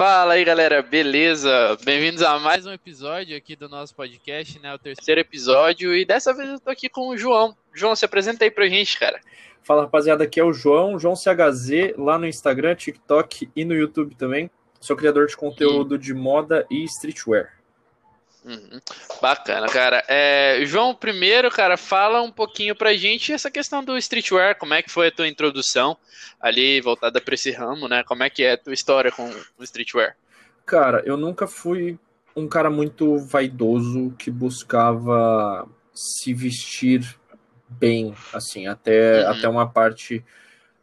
Fala aí, galera, beleza? Bem-vindos a mais um episódio aqui do nosso podcast, né? O terceiro episódio, e dessa vez eu tô aqui com o João. João, se apresenta aí pra gente, cara. Fala, rapaziada, aqui é o João, João CHZ, lá no Instagram, TikTok e no YouTube também. Sou criador de conteúdo de moda e streetwear. Uhum. Bacana, cara. É, João, primeiro, cara, fala um pouquinho pra gente essa questão do streetwear, como é que foi a tua introdução ali, voltada pra esse ramo, né? Como é que é a tua história com o streetwear? Cara, eu nunca fui um cara muito vaidoso que buscava se vestir bem, assim, até, uhum. até uma parte,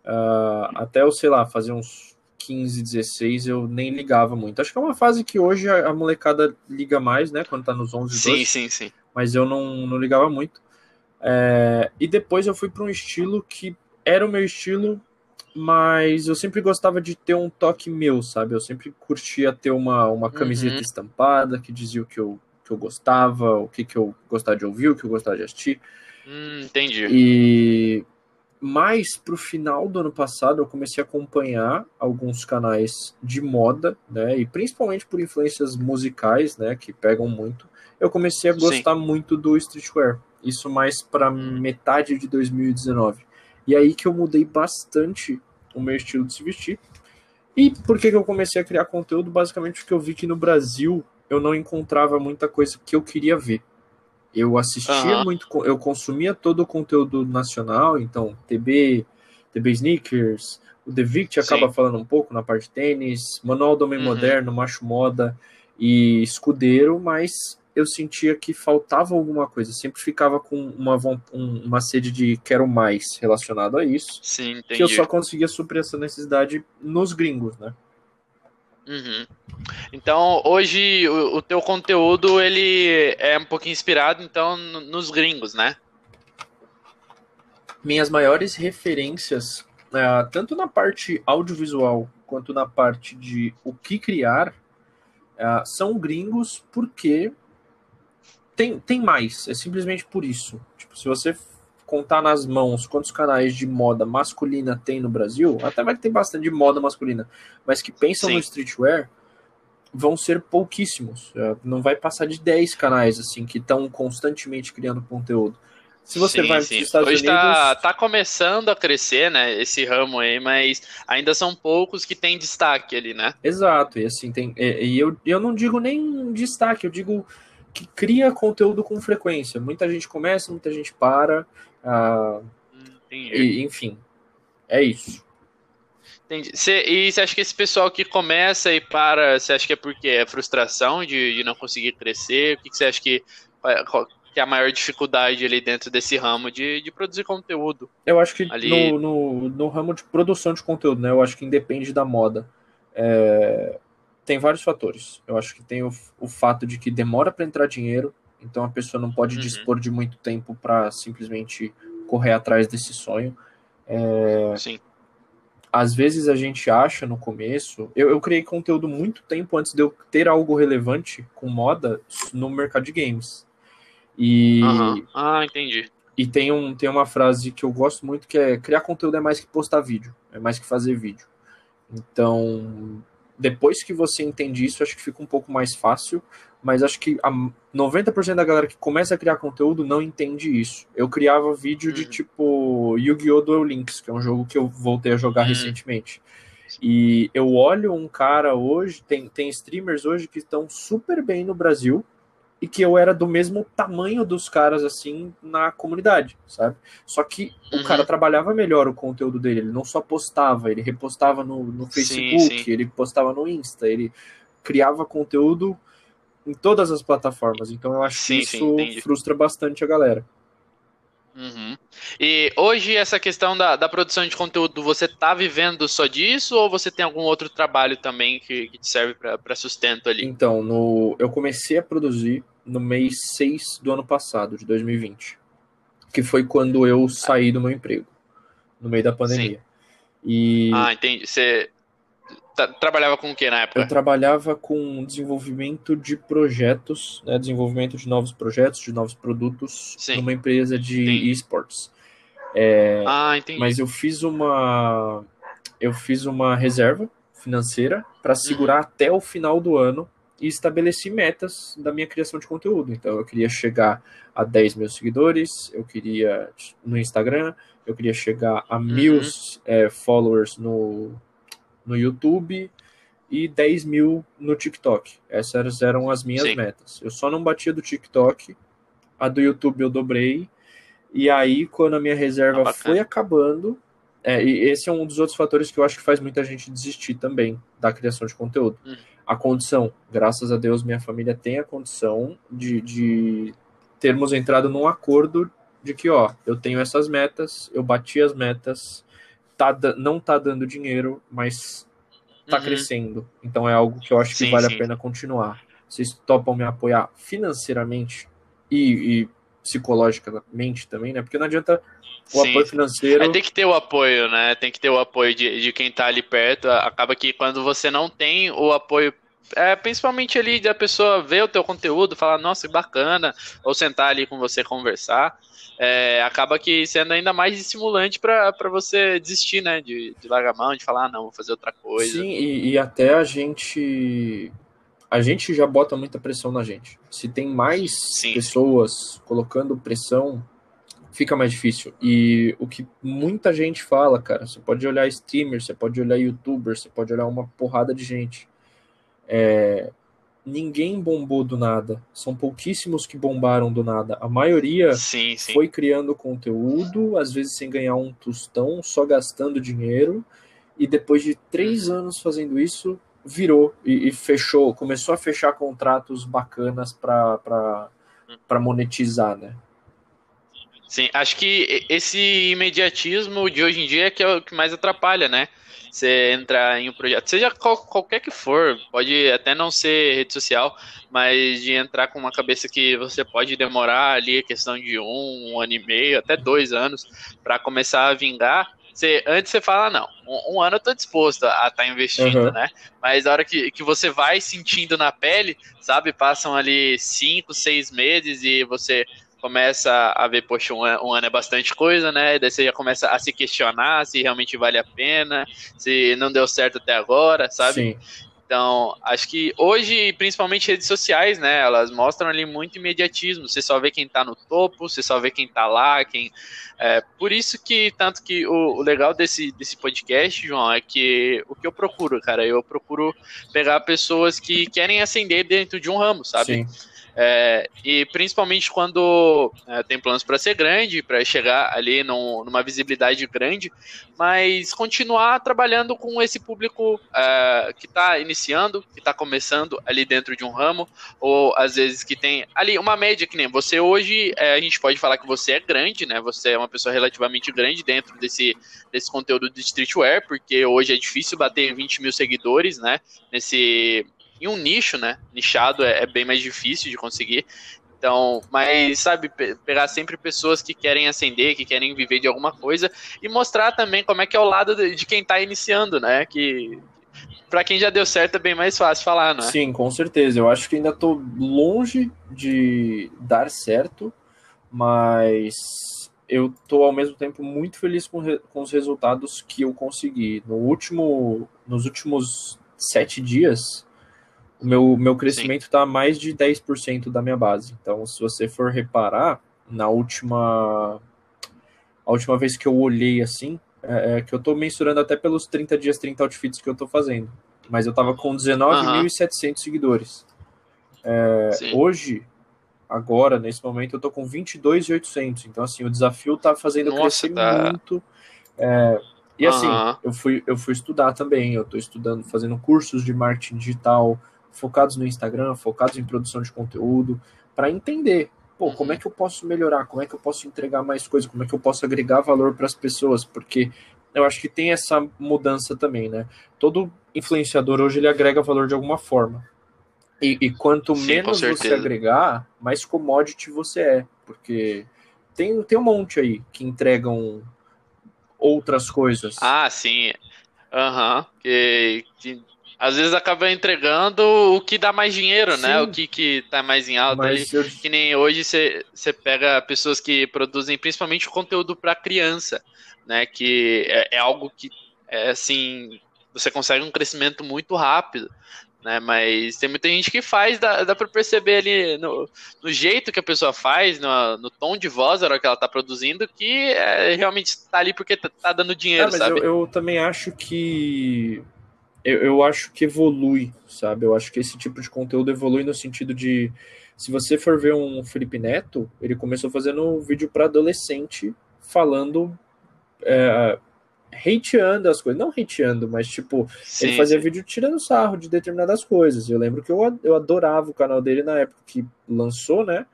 uh, até eu, sei lá, fazer uns 15, 16, eu nem ligava muito. Acho que é uma fase que hoje a, molecada liga mais, né? Quando tá nos 11, Sim, 12, sim, sim. Mas eu não, não ligava muito. É, e depois eu fui para um estilo que era o meu estilo, mas eu sempre gostava de ter um toque meu, sabe? Eu sempre curtia ter uma, uma camiseta uhum. estampada que dizia o que eu, que eu gostava, o que, que eu gostava de ouvir, o que eu gostava de assistir. Hum, entendi. E mais pro final do ano passado eu comecei a acompanhar alguns canais de moda, né, e principalmente por influências musicais, né, que pegam muito. Eu comecei a gostar Sim. muito do streetwear. Isso mais para metade de 2019. E aí que eu mudei bastante o meu estilo de se vestir. E por que, que eu comecei a criar conteúdo? Basicamente porque eu vi que no Brasil eu não encontrava muita coisa que eu queria ver. Eu assistia uhum. muito, eu consumia todo o conteúdo nacional, então TB, TB Sneakers, o The Vict acaba falando um pouco na parte de tênis, Manual do Homem uhum. Moderno, Macho Moda e Escudeiro, mas eu sentia que faltava alguma coisa, sempre ficava com uma, uma sede de quero mais relacionado a isso. Sim, que eu só conseguia suprir essa necessidade nos gringos, né? Uhum. Então, hoje o, o, teu conteúdo ele é um pouquinho inspirado então nos gringos, né? Minhas maiores referências, é, tanto na parte audiovisual quanto na parte de o que criar, é, são gringos porque tem, tem mais. É simplesmente por isso. Tipo, se você contar nas mãos quantos canais de moda masculina tem no Brasil, até vai ter bastante de moda masculina, mas que pensam Sim. no streetwear, vão ser pouquíssimos. É, não vai passar de 10 canais assim que estão constantemente criando conteúdo. Se você sim, vai sim. Estados Hoje tá, Unidos... tá, tá começando a crescer, né, esse ramo aí, mas ainda são poucos que têm destaque ali, né? Exato, e assim, tem, e, e eu, eu não digo nem destaque, eu digo que cria conteúdo com frequência. Muita gente começa, muita gente para, ah, e, enfim, é isso. Entendi. Cê, e você acha que esse pessoal que começa e para, você acha que é porque é frustração de, de não conseguir crescer? O que, que você acha que, que é a maior dificuldade ali dentro desse ramo de, de produzir conteúdo? Eu acho que ali... no, no, no, ramo de produção de conteúdo, né? Eu acho que independe da moda. É, tem vários fatores. Eu acho que tem o, o fato de que demora para entrar dinheiro, então a pessoa não pode uhum. dispor de muito tempo para simplesmente correr atrás desse sonho. É... Sim. Às vezes a gente acha no começo. Eu, eu criei conteúdo muito tempo antes de eu ter algo relevante com moda no mercado de games. E. Uhum. Ah, entendi. E tem, um, tem uma frase que eu gosto muito que é criar conteúdo é mais que postar vídeo, é mais que fazer vídeo. Então, depois que você entende isso, acho que fica um pouco mais fácil, mas acho que a 90% da galera que começa a criar conteúdo não entende isso. Eu criava vídeo de uhum. tipo Yu-Gi-Oh! Duel Links, que é um jogo que eu voltei a jogar uhum. recentemente. E eu olho um cara hoje, tem, tem streamers hoje que estão super bem no Brasil, e que eu era do mesmo tamanho dos caras assim na comunidade, sabe? Só que uhum. o cara trabalhava melhor o conteúdo dele, ele não só postava, ele repostava no, no Facebook, sim, sim. ele postava no Insta, ele criava conteúdo em todas as plataformas. Então eu acho sim, que isso frustra bastante a galera. Uhum. E hoje essa questão da, da produção de conteúdo, você tá vivendo só disso ou você tem algum outro trabalho também que, que te serve para sustento ali? Então, no, eu comecei a produzir no mês 6 do ano passado, de 2020, que foi quando eu saí do meu emprego, no meio da pandemia. Sim. E... Ah, entendi. Você trabalhava com o que na época? Eu trabalhava com desenvolvimento de projetos, né, desenvolvimento de novos projetos, de novos produtos Sim. numa empresa de esportes. É, ah, entendi. Mas eu fiz uma eu fiz uma reserva, financeira para segurar uhum. até o final do ano e estabeleci metas da minha criação de conteúdo. Então, eu queria chegar a 10 mil seguidores, eu queria no Instagram, eu queria chegar a mil uhum. é, followers no, no YouTube e 10 mil no TikTok. Essas eram as minhas Sim. metas. Eu só não batia do TikTok, a do YouTube eu dobrei, e aí, quando a minha reserva ah, foi acabando, é, e esse é um dos outros fatores que eu acho que faz muita gente desistir também da criação de conteúdo. Uhum a condição. Graças a Deus, minha família tem a condição de, de termos entrado num acordo de que, ó, eu tenho essas metas, eu bati as metas, tá, não tá dando dinheiro, mas tá uhum. crescendo. Então é algo que eu acho que sim, vale sim. a pena continuar. Vocês topam me apoiar financeiramente e, e psicologicamente também, né? Porque não adianta o Sim. apoio financeiro. É, tem que ter o apoio, né? Tem que ter o apoio de, de quem tá ali perto. Acaba que quando você não tem o apoio é, principalmente ali da pessoa ver o teu conteúdo, falar, nossa, que bacana, ou sentar ali com você conversar, é, acaba que sendo ainda mais estimulante para você desistir, né? De, de largar a mão, de falar, ah, não, vou fazer outra coisa. Sim, e, e até a gente a gente já bota muita pressão na gente. Se tem mais Sim. pessoas colocando pressão, fica mais difícil. E o que muita gente fala, cara, você pode olhar streamer, você pode olhar youtuber, você pode olhar uma porrada de gente. É, ninguém bombou do nada. São pouquíssimos que bombaram do nada. A maioria sim, sim. foi criando conteúdo, às vezes sem ganhar um tostão, só gastando dinheiro. E depois de três anos fazendo isso, virou e, e fechou, começou a fechar contratos bacanas para monetizar, né? Sim, acho que esse imediatismo de hoje em dia é que é o que mais atrapalha, né? Você entrar em um projeto, seja qual, qualquer que for, pode até não ser rede social, mas de entrar com uma cabeça que você pode demorar ali a questão de um, um ano e meio, até dois anos, para começar a vingar, você, antes você fala, não, um, um ano eu tô disposto a estar tá investindo, uhum. né? Mas a hora que, que você vai sentindo na pele, sabe? Passam ali cinco, seis meses e você começa a ver, poxa, um, um, ano é bastante coisa, né? Daí você já começa a se questionar se realmente vale a pena, se não deu certo até agora, sabe? Sim. Então, acho que hoje, principalmente redes sociais, né, elas mostram ali muito imediatismo. Você só vê quem tá no topo, você só vê quem tá lá, quem. É, por isso que, tanto que o, o, legal desse, desse podcast, João, é que o que eu procuro, cara, eu procuro pegar pessoas que querem ascender dentro de um ramo, sabe? Sim. É, e principalmente quando é, tem planos para ser grande, para chegar ali num, numa visibilidade grande, mas continuar trabalhando com esse público é, que está iniciando, que está começando ali dentro de um ramo, ou às vezes que tem ali uma média que nem você hoje, é, a gente pode falar que você é grande, né? Você é uma pessoa relativamente grande dentro desse, desse conteúdo de streetwear, porque hoje é difícil bater 20 mil seguidores, né? Nesse em um nicho, né? Nichado é, é bem mais difícil de conseguir. Então, mas sabe, pegar sempre pessoas que querem ascender, que querem viver de alguma coisa e mostrar também como é que é o lado de, quem está iniciando, né? Que para quem já deu certo é bem mais fácil falar, não é? Sim, com certeza. Eu acho que ainda estou longe de dar certo, mas eu estou ao mesmo tempo muito feliz com, com os resultados que eu consegui. No último, nos últimos sete dias, o meu, meu crescimento está mais de 10% da minha base. Então, se você for reparar, na última a última vez que eu olhei assim, é, é que eu estou mensurando até pelos 30 dias, 30 outfits que eu estou fazendo. Mas eu estava com 19.700 uhum. seguidores. É, hoje, agora, nesse momento, eu estou com 22.800. Então, assim, o desafio está fazendo Nossa, crescer tá... muito. É, e assim, uhum. eu, fui, eu fui estudar também. Eu estou estudando, fazendo cursos de marketing digital, focados no Instagram, focados em produção de conteúdo, para entender, pô, como é uhum. que eu posso melhorar, como é que eu posso entregar mais coisas, como é que eu posso agregar valor para as pessoas, porque eu acho que tem essa mudança também, né? Todo influenciador hoje ele agrega valor de alguma forma. E, e quanto Sim, menos você agregar, mais commodity você é, porque tem, tem um monte aí que entregam outras coisas. Ah, sim. Aham. Uhum. Que, que às vezes acaba entregando o que dá mais dinheiro, né? Sim. né? O que, que tá mais em alta. Ali, eu... Que nem hoje você pega pessoas que produzem principalmente conteúdo para criança, né? Que é, é, algo que é assim você consegue um crescimento muito rápido. Né, mas tem muita gente que faz, dá, dá para perceber ali no, no, jeito que a pessoa faz, no, no, tom de voz na hora que ela tá produzindo, que é, realmente está ali porque tá, tá dando dinheiro, é, sabe? Eu, eu, também acho que. Eu, eu acho que evolui, sabe? Eu acho que esse tipo de conteúdo evolui no sentido de. Se você for ver um Felipe Neto, ele começou fazendo um vídeo para adolescente falando é, hateando as coisas, não hateando, mas tipo, sim, ele fazia sim. vídeo tirando sarro de determinadas coisas. Eu lembro que eu, eu adorava o canal dele na época que lançou, né?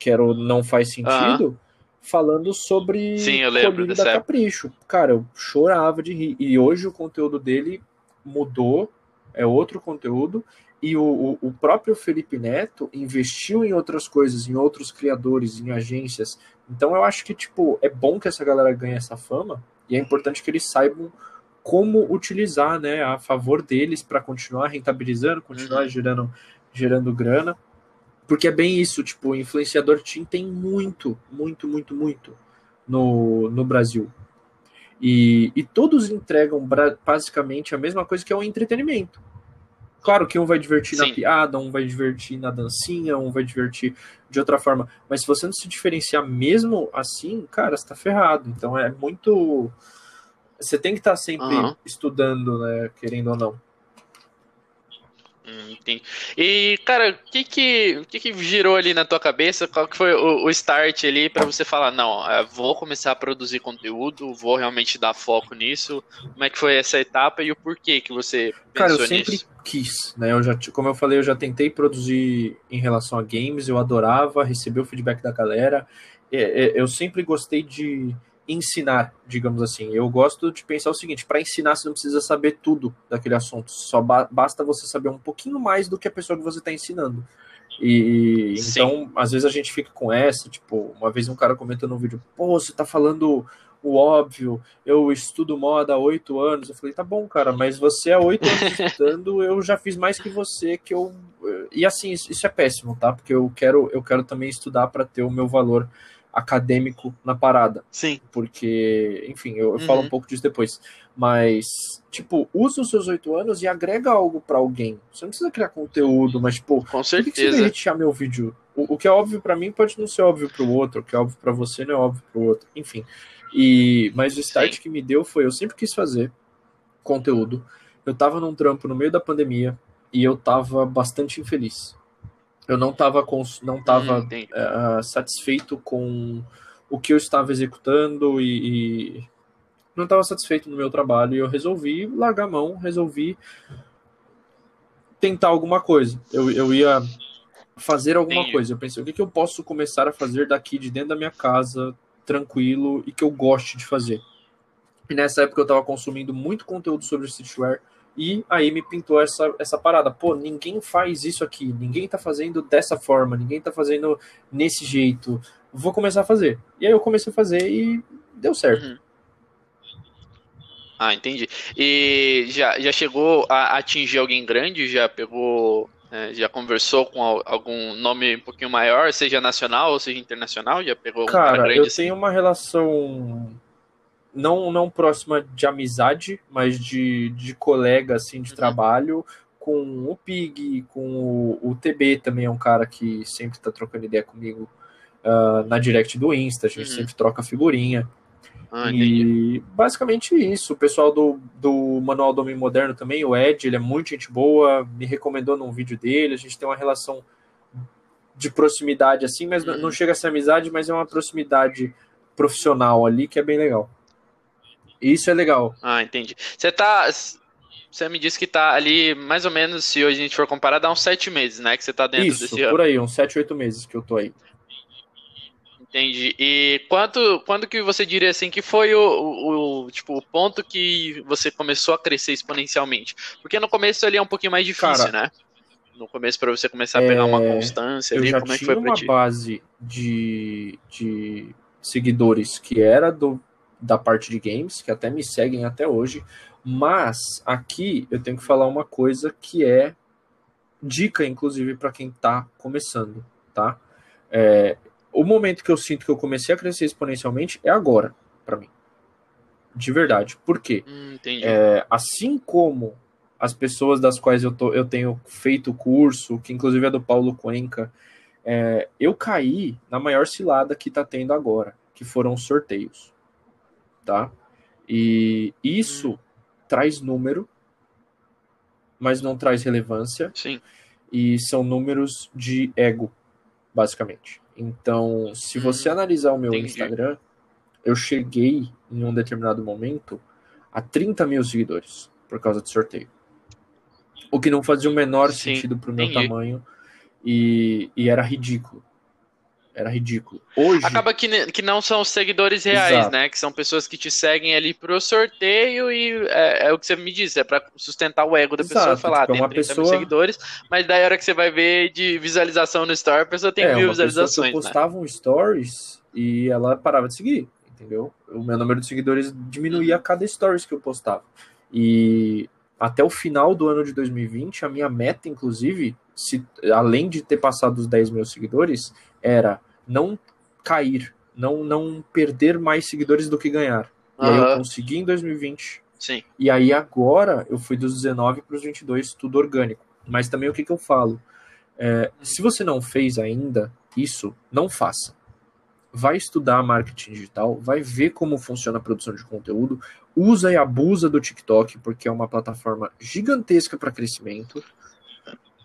Que era o Não Faz Sentido, falando sobre sim, eu lembro da Capricho. Cara, eu chorava de rir. E hoje o conteúdo dele mudou, é outro conteúdo. E o, o, próprio Felipe Neto investiu em outras coisas, em outros criadores, em agências. Então eu acho que, tipo, é bom que essa galera ganhe essa fama, e é importante que eles saibam como utilizar né, a favor deles para continuar rentabilizando, continuar uhum. gerando, gerando grana. Porque é bem isso, tipo, o influenciador team tem muito, muito, muito, muito no, no Brasil. E, e todos entregam basicamente a mesma coisa que é o entretenimento. Claro que um vai divertir Sim. na piada, um vai divertir na dancinha, um vai divertir de outra forma. Mas se você não se diferenciar mesmo assim, cara, você tá ferrado. Então é muito. Você tem que estar tá sempre uhum. estudando, né? Querendo ou não. Hum, entendi. E, cara, o que que, que que girou ali na tua cabeça? Qual que foi o, o start ali para você falar, não, vou começar a produzir conteúdo, vou realmente dar foco nisso? Como é que foi essa etapa e o porquê que você Cara, eu sempre nisso? quis, né? Eu já, como eu falei, eu já tentei produzir em relação a games, eu adorava receber o feedback da galera. Eu sempre gostei de ensinar, digamos assim. Eu gosto de pensar o seguinte: para ensinar, você não precisa saber tudo daquele assunto, só ba basta você saber um pouquinho mais do que a pessoa que você está ensinando. E Sim. então, às vezes a gente fica com essa, tipo, uma vez um cara comentou no vídeo, pô, você tá falando o óbvio, eu estudo moda há oito anos. Eu falei, tá bom, cara, mas você há oito anos estudando, eu já fiz mais que você, que eu. E assim, isso é péssimo, tá? Porque eu quero, eu quero também estudar para ter o meu valor acadêmico na parada. Sim. Porque, enfim, eu, eu uhum. falo um pouco disso depois. Mas, tipo, usa os seus oito anos e agrega algo para alguém. Você não precisa criar conteúdo, mas, tipo, com certeza. Por que você vai deixar meu vídeo? O, o, que é óbvio para mim pode não ser óbvio para o outro, o que é óbvio para você não é óbvio para o outro. Enfim. E, mas o start Sim. que me deu foi: eu sempre quis fazer conteúdo. Eu tava num trampo no meio da pandemia e eu tava bastante infeliz eu não estava não tava, hum, uh, satisfeito com o que eu estava executando e, e não estava satisfeito no meu trabalho e eu resolvi largar a mão, resolvi tentar alguma coisa. Eu, eu ia fazer alguma Sim. coisa. Eu pensei, o que, que eu posso começar a fazer daqui de dentro da minha casa, tranquilo e que eu goste de fazer. E nessa época eu estava consumindo muito conteúdo sobre streetwear e aí me pintou essa, essa parada. Pô, ninguém faz isso aqui, ninguém tá fazendo dessa forma, ninguém tá fazendo nesse jeito. Vou começar a fazer. E aí eu comecei a fazer e deu certo. Uhum. Ah, entendi. E já, já chegou a atingir alguém grande? Já pegou. É, já conversou com algum nome um pouquinho maior, seja nacional ou seja internacional? Já pegou cara, cara grande? Eu assim? tenho uma relação não, não próxima de amizade, mas de, de colega, assim, de uhum. trabalho, com o Pig, com o, o TB também é um cara que sempre tá trocando ideia comigo uh, na direct do Insta, a gente uhum. sempre troca figurinha. Ah, e basicamente isso. O pessoal do, do Manual do Homem Moderno também, o Ed, ele é muito gente boa, me recomendou num vídeo dele, a gente tem uma relação de proximidade assim, mas uhum. não chega a ser amizade, mas é uma proximidade profissional ali que é bem legal. Isso é legal. Ah, entendi. Você tá. Você me disse que tá ali, mais ou menos, se hoje a gente for comparar, dá uns sete meses, né? Que você tá dentro Isso, desse por aí, uns sete, oito meses que eu tô aí. Entendi. E quanto, quando que você diria assim que foi o, o, o, tipo, o ponto que você começou a crescer exponencialmente? Porque no começo ali é um pouquinho mais difícil, Cara, né? No começo para você começar a pegar é... uma constância ali, como é que foi pra ti? uma base de, de seguidores que era do da parte de games, que até me seguem até hoje, mas aqui eu tenho que falar uma coisa que é dica, inclusive, para quem está começando, tá? É, o momento que eu sinto que eu comecei a crescer exponencialmente é agora, para mim. De verdade. Por quê? Hum. É, assim como as pessoas das quais eu, tô, eu tenho feito o curso, que inclusive é do Paulo Cuenca, é, eu caí na maior cilada que está tendo agora, que foram os sorteios. Tá? E isso hum. traz número, mas não traz relevância. Sim. E são números de ego, basicamente. Então, se hum. você analisar o meu Entendi. Instagram, eu cheguei em um determinado momento a 30 mil seguidores por causa do sorteio. O que não fazia o menor Sim, sentido para o meu entendi. tamanho e, e era ridículo. Era ridículo. Hoje. Acaba que, que não são seguidores reais, Exato. né? Que são pessoas que te seguem ali pro sorteio e é, é o que você me disse, é pra sustentar o ego da Exato, pessoa falar, tipo, é tem 30 pessoa... mil seguidores, mas daí a hora que você vai ver de visualização no story, a pessoa tem é, mil visualizações. Eu postava né? um stories e ela parava de seguir, entendeu? O meu número de seguidores diminuía a cada stories que eu postava. E até o final do ano de 2020, a minha meta, inclusive, se, além de ter passado os 10 mil seguidores, era não cair, não, não perder mais seguidores do que ganhar. E uhum. aí eu consegui em 2020. Sim. E aí agora eu fui dos 19 para os 22, tudo orgânico. Mas também o que, que eu falo? É, se você não fez ainda isso, não faça. Vai estudar marketing digital, vai ver como funciona a produção de conteúdo, usa e abusa do TikTok, porque é uma plataforma gigantesca para crescimento.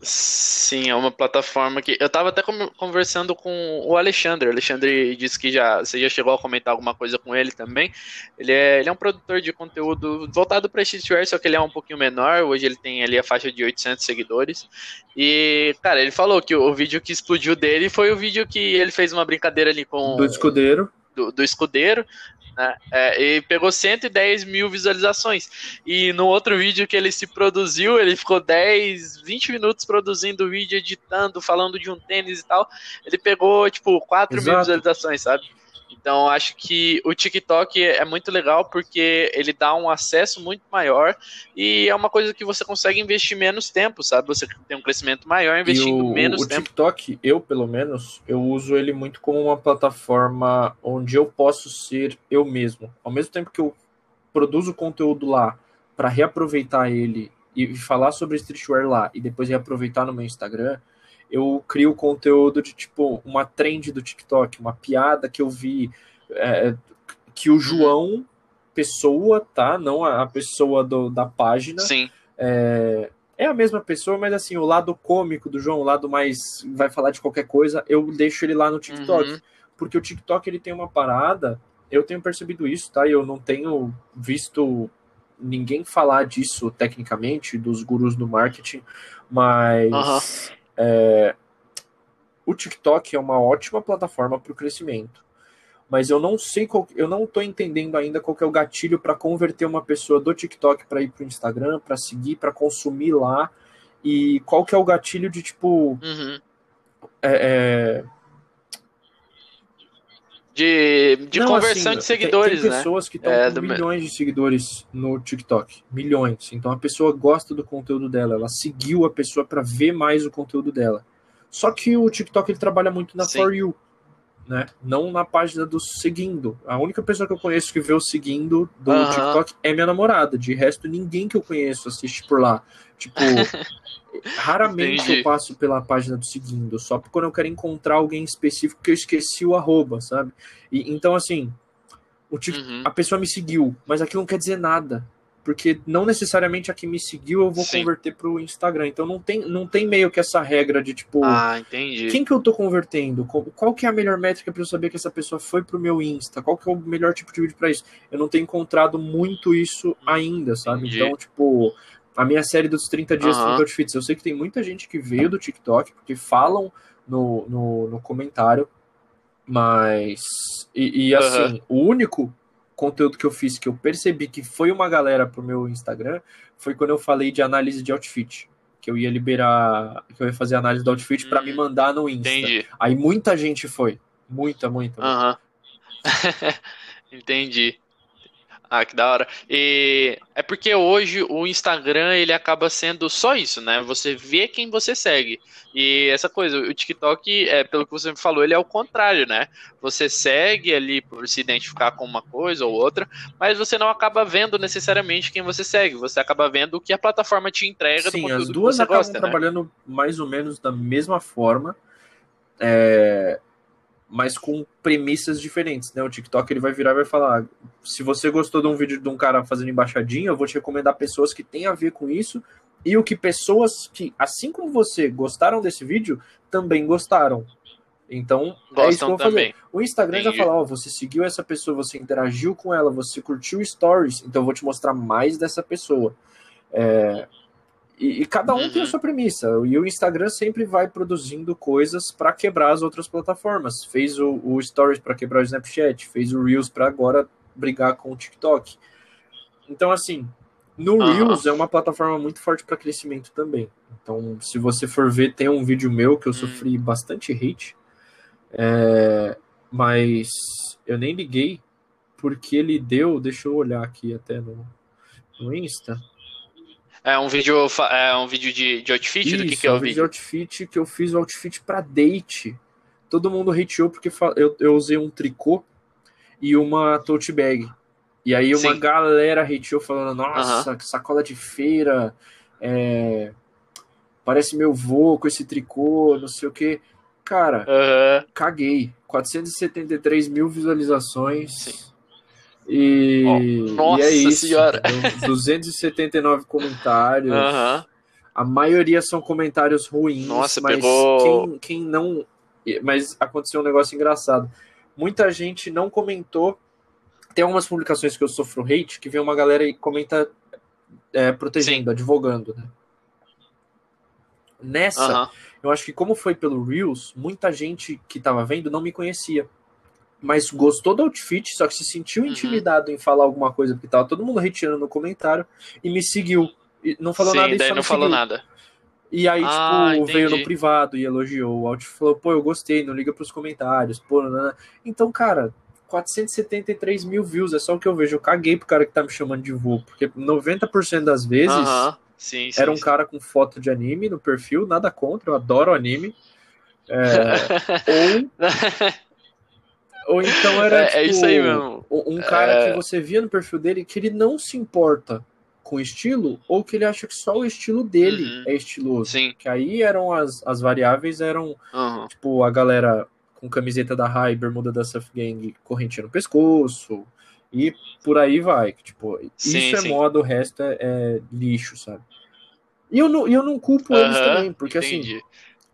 Sim, é uma plataforma que. Eu estava até conversando com o Alexandre. O Alexandre disse que já, você já chegou a comentar alguma coisa com ele também. Ele é, ele é um produtor de conteúdo voltado para streetwear, só que ele é um pouquinho menor. Hoje ele tem ali a faixa de 800 seguidores. E, cara, ele falou que o, vídeo que explodiu dele foi o vídeo que ele fez uma brincadeira ali com. Do escudeiro. Do, do, escudeiro, né? É, e pegou 110 mil visualizações. E no outro vídeo que ele se produziu, ele ficou 10, 20 minutos produzindo o vídeo, editando, falando de um tênis e tal. Ele pegou, tipo, 4 Exato. mil visualizações, sabe? Então, acho que o TikTok é muito legal porque ele dá um acesso muito maior e é uma coisa que você consegue investir menos tempo, sabe? Você tem um crescimento maior investindo o, menos o tempo. O TikTok, eu pelo menos, eu uso ele muito como uma plataforma onde eu posso ser eu mesmo. Ao mesmo tempo que eu produzo conteúdo lá para reaproveitar ele e falar sobre streetwear lá e depois reaproveitar no meu Instagram, eu crio conteúdo de tipo uma trend do TikTok, uma piada que eu vi é, que o João pessoa, tá? Não a, pessoa do, da página. Sim. É, é a mesma pessoa, mas assim, o lado cômico do João, o lado mais vai falar de qualquer coisa, eu deixo ele lá no TikTok. Uhum. Porque o TikTok ele tem uma parada, eu tenho percebido isso, tá? Eu não tenho visto ninguém falar disso tecnicamente, dos gurus do marketing, mas uhum. É, o TikTok é uma ótima plataforma para o crescimento, mas eu não sei, qual, eu não estou entendendo ainda qual é o gatilho para converter uma pessoa do TikTok para ir para o Instagram, para seguir, para consumir lá, e qual que é o gatilho de tipo uhum. é, é de, de não, conversão assim, de seguidores, tem, tem pessoas né? que estão é, com milhões de seguidores no TikTok, milhões. Então a pessoa gosta do conteúdo dela, ela seguiu a pessoa para ver mais o conteúdo dela. Só que o TikTok ele trabalha muito na Sim. For You, né? Não na página do seguindo. A única pessoa que eu conheço que vê o seguindo do uh -huh. TikTok é minha namorada. De resto, ninguém que eu conheço assiste por lá. Tipo, raramente Entendi. eu passo pela página do seguindo, só quando eu quero encontrar alguém específico que eu esqueci o arroba, sabe? E, então, assim, o tipo, uhum. a pessoa me seguiu, mas aquilo não quer dizer nada. Porque não necessariamente a que me seguiu eu vou Sim. converter pro Instagram. Então não tem, não tem meio que essa regra de tipo. Ah, entendi. Quem que eu tô convertendo? Qual, que é a melhor métrica para eu saber que essa pessoa foi pro meu Insta? Qual que é o melhor tipo de vídeo para isso? Eu não tenho encontrado muito isso ainda, sabe? Entendi. Então, tipo, a minha série dos 30 dias uhum. 30 outfits. Eu sei que tem muita gente que veio do TikTok, porque falam no, no, no comentário, mas. E, e assim, uhum. o único conteúdo que eu fiz que eu percebi que foi uma galera pro meu Instagram foi quando eu falei de análise de outfit. Que eu ia liberar, que eu ia fazer análise do outfit para me hum, mandar no Insta. Entendi. Aí muita gente foi. Muita, muita. Aham. Uhum. entendi. Ah, que da hora. E é porque hoje o Instagram ele acaba sendo só isso, né? Você vê quem você segue. E essa coisa, o TikTok, é, pelo que você me falou, ele é o contrário, né? Você segue ali por se identificar com uma coisa ou outra, mas você não acaba vendo necessariamente quem você segue. Você acaba vendo o que a plataforma te entrega Sim, do conteúdo as duas que você acabam gosta, né? trabalhando mais ou menos da mesma forma. É, mas com premissas diferentes, né? O TikTok ele vai virar e vai falar: se você gostou de um vídeo de um cara fazendo embaixadinha, eu vou te recomendar pessoas que têm a ver com isso e o que pessoas que, assim como você, gostaram desse vídeo, também gostaram. Então, é isso que eu Gostam vou fazer. O Instagram já Entendi. fala, ó, você seguiu essa pessoa, você interagiu com ela, você curtiu stories, então eu vou te mostrar mais dessa pessoa. É, e, e cada um tem a Uhum. sua premissa. E o Instagram sempre vai produzindo coisas para quebrar as outras plataformas. Fez o, o Stories para quebrar o Snapchat, fez o Reels para agora brigar com o TikTok. Então, assim, no. Reels é uma plataforma muito forte para crescimento também. Então, se você for ver, tem um vídeo meu que eu Hum. sofri bastante hate, é, mas eu nem liguei porque ele deu. Deixa eu olhar aqui até no, no Insta. É um vídeo, é um vídeo de, de outfit? do que, Isso, que é é o um vídeo de outfit que eu fiz o outfit pra date. Todo mundo hateou porque eu, eu usei um tricô e uma tote bag. E aí uma Sim. galera hateou falando, nossa, que sacola de feira, é, parece meu vô com esse tricô, não sei o que. Cara, caguei. 473 mil visualizações. Sim. E, Ó, nossa e é isso. senhora. entendeu? 279 comentários. Aham. A maioria são comentários ruins, Nossa, mas pegou- quem, quem não. Mas aconteceu um negócio engraçado. Muita gente não comentou. Tem algumas publicações que eu sofro hate que vem uma galera e comenta é, protegendo, advogando, né? Nessa, Aham. eu acho que como foi pelo Reels, muita gente que tava vendo não me conhecia. Mas gostou do outfit, só que se sentiu Uhum. intimidado em falar alguma coisa, porque tava todo mundo retirando no comentário, e me seguiu. E não falou Sim, nada daí não me falou nada. E aí, Ah, tipo, veio entendi. no privado e elogiou. O Alt falou, pô, eu gostei, não liga pros comentários, pô, nanana. Então, cara, 473 mil views, é só o que eu vejo. Eu caguei pro cara que tá me chamando de vô, porque 90% das vezes Aham. Sim, sim. era um sim. cara com foto de anime no perfil, nada contra, eu adoro anime. É, ou, ou então era, É, tipo, é isso aí mesmo. um cara É. que você via no perfil dele que ele não se importa com o estilo, ou que ele acha que só o estilo dele Uhum. é estiloso. Sim. Que aí eram as, as variáveis, eram Aham. tipo a galera com camiseta da Rai, bermuda da Surf Gang, correntinha no pescoço, e por aí vai. que, Tipo, Sim, isso é sim. moda, o resto é, é lixo, sabe? E eu não, eu não culpo eles Aham, também, porque assim, Entendi.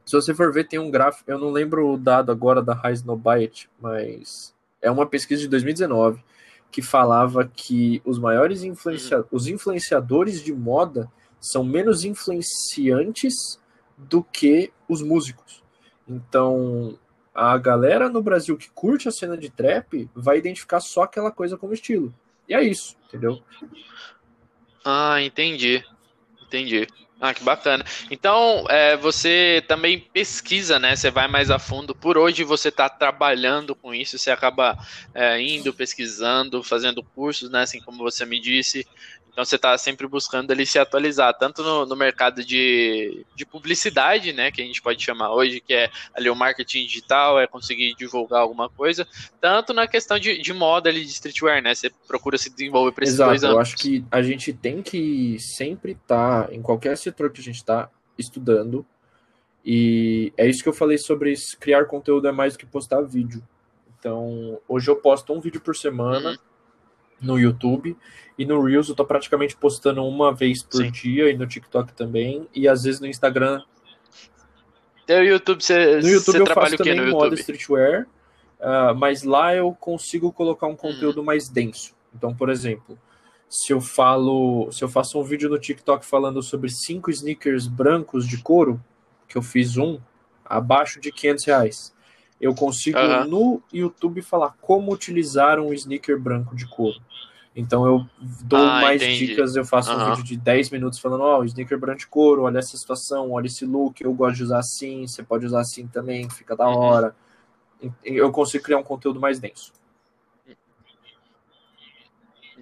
Se você for ver, tem um gráfico, eu não lembro o dado agora da High Snowbite, mas é uma pesquisa de 2019 que falava que os maiores influencia os influenciadores de moda são menos influenciantes do que os músicos. Então, a galera no Brasil que curte a cena de trap vai identificar só aquela coisa como estilo. E é isso, entendeu? Ah, entendi. Entendi. Ah, que bacana. Então, é, você também pesquisa, né? Você vai mais a fundo. Por hoje você está trabalhando com isso, você acaba é, indo, pesquisando, fazendo cursos, né? Assim como você me disse. Então você está sempre buscando ali se atualizar, tanto no, no mercado de, de publicidade, né? Que a gente pode chamar hoje, que é ali o marketing digital, é conseguir divulgar alguma coisa, tanto na questão de, de moda ali de streetwear, né? Você procura se desenvolver para esses Exato, dois eu âmbitos. acho que a gente tem que sempre estar, em qualquer setor que a gente está, estudando. E é isso que eu falei sobre criar conteúdo é mais do que postar vídeo. Então, hoje eu posto um vídeo por semana Uhum. No YouTube. E no Reels eu tô praticamente postando uma vez por Sim. dia, e no TikTok também. E às vezes no Instagram Teu YouTube, você, No YouTube você eu trabalha faço também no moda streetwear, ah, mas lá eu consigo colocar um conteúdo mais denso. Então, por exemplo, se eu falo, se eu faço um vídeo no TikTok falando sobre cinco sneakers brancos de couro, que eu fiz um abaixo de 500 reais, eu consigo Aham. no YouTube falar como utilizar um sneaker branco de couro. Então eu dou Ah, mais entendi. dicas, eu faço um Aham. vídeo de 10 minutos falando, ó, o sneaker branco de couro, olha essa situação, olha esse look, eu gosto de usar assim, você pode usar assim também, fica da Uhum. hora. Eu consigo criar um conteúdo mais denso.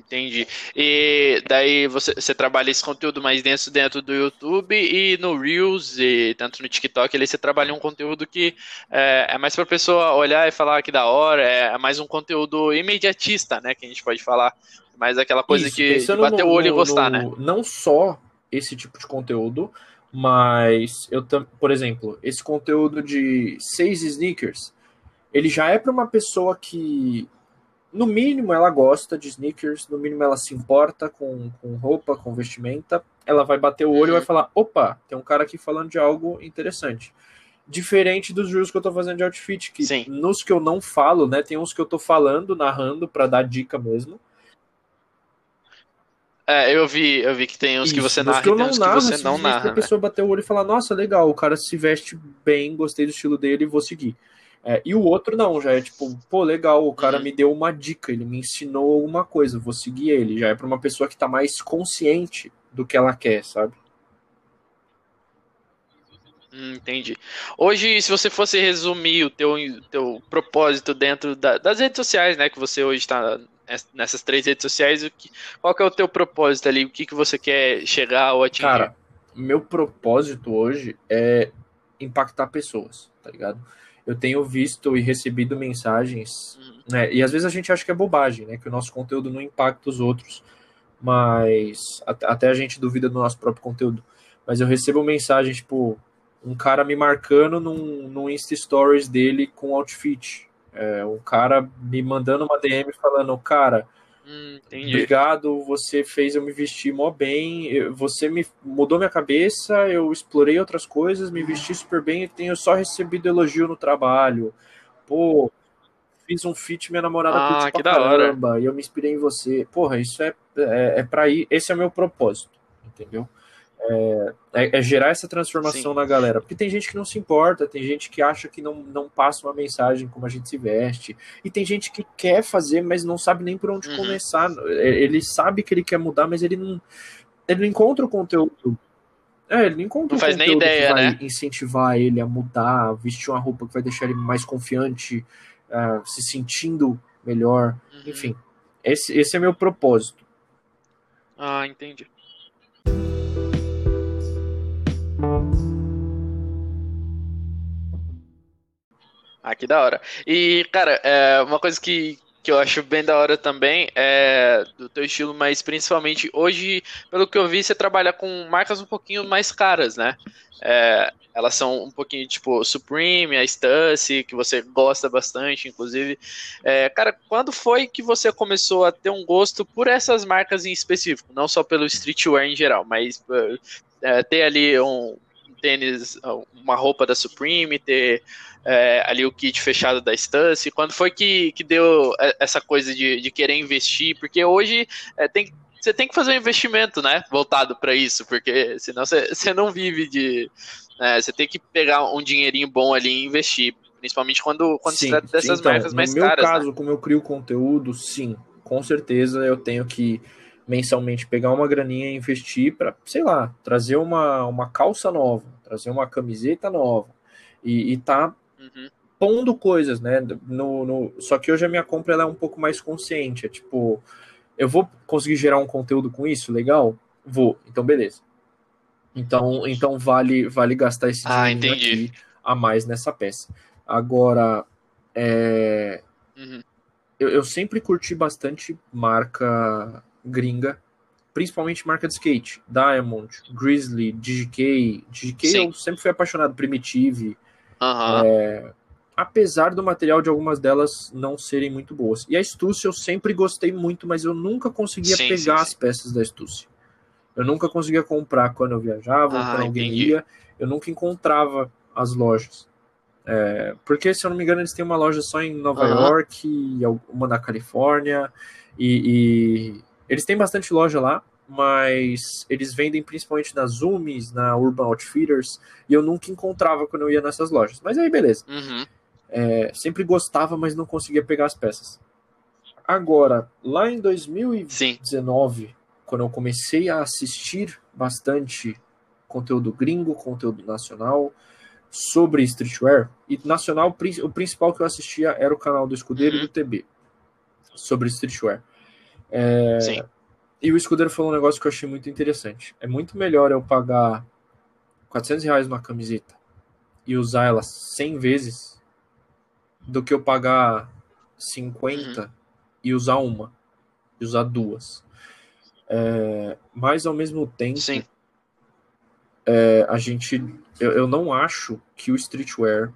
Entendi. E daí você, você trabalha esse conteúdo mais denso dentro do YouTube e no Reels e tanto no TikTok ali você trabalha um conteúdo que é, é mais para a pessoa olhar e falar que da hora, é, é, mais um conteúdo imediatista, né? Que a gente pode falar. Mais aquela coisa Isso, que de bater no, o olho no, e gostar, no, né? Não só esse tipo de conteúdo, mas eu, por exemplo, esse conteúdo de seis sneakers, ele já é para uma pessoa que no mínimo ela gosta de sneakers, no mínimo ela se importa com, com roupa, com vestimenta, ela vai bater o olho e vai uhum. falar: opa, tem um cara aqui falando de algo interessante. Diferente dos reels que eu tô fazendo de outfit, que Sim. nos que eu não falo, né? Tem uns que eu tô falando, narrando para dar dica mesmo. É, eu vi, eu vi que tem uns Isso, que você narra que eu não narro, que você não narra. A pessoa bater o olho e falar, nossa, legal, o cara se veste bem, gostei do estilo dele, vou seguir. É, e o outro não, já é tipo, pô, legal, o cara uhum. me deu uma dica, ele me ensinou alguma coisa, vou seguir ele. Já é para uma pessoa que tá mais consciente do que ela quer, sabe? Hum, entendi. Hoje, se você fosse resumir o teu, teu propósito dentro da, das redes sociais, né, que você hoje está nessas três redes sociais, o que, qual que é o teu propósito ali? O que, que você quer chegar ou atingir? Cara, meu propósito hoje é impactar pessoas, tá ligado? Eu tenho visto e recebido mensagens, uhum. né? E às vezes a gente acha que é bobagem, né? Que o nosso conteúdo não impacta os outros, mas até a gente duvida do nosso próprio conteúdo. Mas eu recebo mensagens, tipo, um cara me marcando num, num Insta Stories dele com outfit. É, um cara me mandando uma DM falando, cara, Hum, Obrigado, você fez eu me vestir mó bem, você me mudou minha cabeça, eu explorei outras coisas, me vesti super bem e tenho só recebido elogio no trabalho. Pô, fiz um feat, minha namorada ah, curte que pra caramba, hora. e eu me inspirei em você. Porra, isso é, é, é pra ir, esse é o meu propósito, entendeu? É, é, é, gerar essa transformação Sim. na galera. Porque tem gente que não se importa, tem gente que acha que não, não passa uma mensagem como a gente se veste, e tem gente que quer fazer, mas não sabe nem por onde uhum. começar. É, ele sabe que ele quer mudar, mas ele não, ele não encontra o conteúdo. É, ele não encontra não faz nem ideia, que vai né? incentivar ele a mudar, vestir uma roupa que vai deixar ele mais confiante, uh, se sentindo melhor. Uhum. Enfim, esse, esse é meu propósito. Ah, entendi. Ah, que da hora. E, cara, é, uma coisa que, que eu acho bem da hora também é do teu estilo, mas principalmente hoje, pelo que eu vi, você trabalha com marcas um pouquinho mais caras, né? É, elas são um pouquinho tipo Supreme, a Stussy, que você gosta bastante, inclusive. É, cara, quando foi que você começou a ter um gosto por essas marcas em específico? Não só pelo streetwear em geral, mas é, ter ali um, tênis, uma roupa da Supreme, ter é, ali o kit fechado da Stance? Quando foi que, que deu essa coisa de, de querer investir? Porque hoje é, tem, você tem que fazer um investimento, né? Voltado para isso, porque senão você, você não vive de. É, você tem que pegar um dinheirinho bom ali e investir. Principalmente quando, quando sim, se trata dessas então, marcas mais caras. No meu né? caso, né? como eu crio conteúdo, sim, com certeza eu tenho que mensalmente pegar uma graninha e investir para, sei lá, trazer uma, uma calça nova, trazer uma camiseta nova e, e tá uhum. pondo coisas, né? No, no, só que hoje a minha compra ela é um pouco mais consciente, é tipo, eu vou conseguir gerar um conteúdo com isso, legal? Vou, então beleza. Então, então vale vale gastar esse ah, dinheiro a mais nessa peça. Agora, é, uhum. eu, eu sempre curti bastante marca gringa, principalmente marca de skate, Diamond, Grizzly. DGK Sim. eu sempre fui apaixonado, Primitive. Uhum. É, apesar do material de algumas delas não serem muito boas. E a Stussy eu sempre gostei muito, mas eu nunca conseguia sim, pegar sim, as peças da Stussy. Eu nunca conseguia comprar quando eu viajava, ah, quando alguém entendi. ia. Eu nunca encontrava as lojas. É, porque, se eu não me engano, eles têm uma loja só em Nova uhum. York, e uma na Califórnia, e, eles têm bastante loja lá, mas eles vendem principalmente nas Zoomies, na Urban Outfitters, e eu nunca encontrava quando eu ia nessas lojas. Mas aí, beleza. Uhum. É, sempre gostava, mas não conseguia pegar as peças. Agora, lá em 2019, Sim. quando eu comecei a assistir bastante conteúdo gringo, conteúdo nacional sobre streetwear, e nacional, o principal que eu assistia era o canal do Escudeiro uhum. e do TB, sobre streetwear. É, Sim. E o escudeiro falou um negócio que eu achei muito interessante. É muito melhor eu pagar 400 reais numa camiseta e usar ela 100 vezes do que eu pagar 50 Uhum. e usar uma, e usar duas. É, mas ao mesmo tempo, é, a gente, eu, eu não acho que o streetwear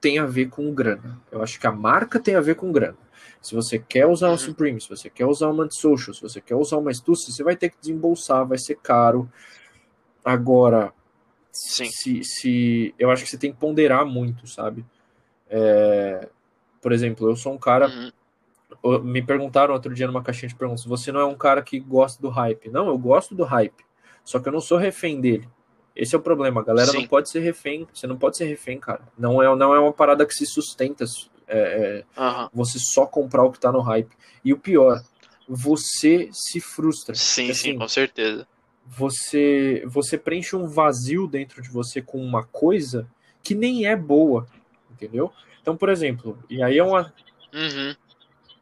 tem a ver com grana. Eu acho que a marca tem a ver com grana. Se você quer usar uma Uhum. Supreme, se você quer usar uma Antisocial, se você quer usar uma Stussy, você vai ter que desembolsar, vai ser caro. Agora, Sim. se, se eu acho que você tem que ponderar muito, sabe? É, por exemplo, eu sou um cara. Uhum. Me perguntaram outro dia numa caixinha de perguntas: você não é um cara que gosta do hype? Não, eu gosto do hype. Só que eu não sou refém dele. Esse é o problema. A galera Sim. não pode ser refém. Você não pode ser refém, cara. Não é, não é uma parada que se sustenta. É, é, Aham. você só comprar o que tá no hype. E o pior, você se frustra. Sim, Porque, sim, assim, com certeza. você você preenche um vazio dentro de você com uma coisa que nem é boa, entendeu? Então, por exemplo, e aí é uma Uhum.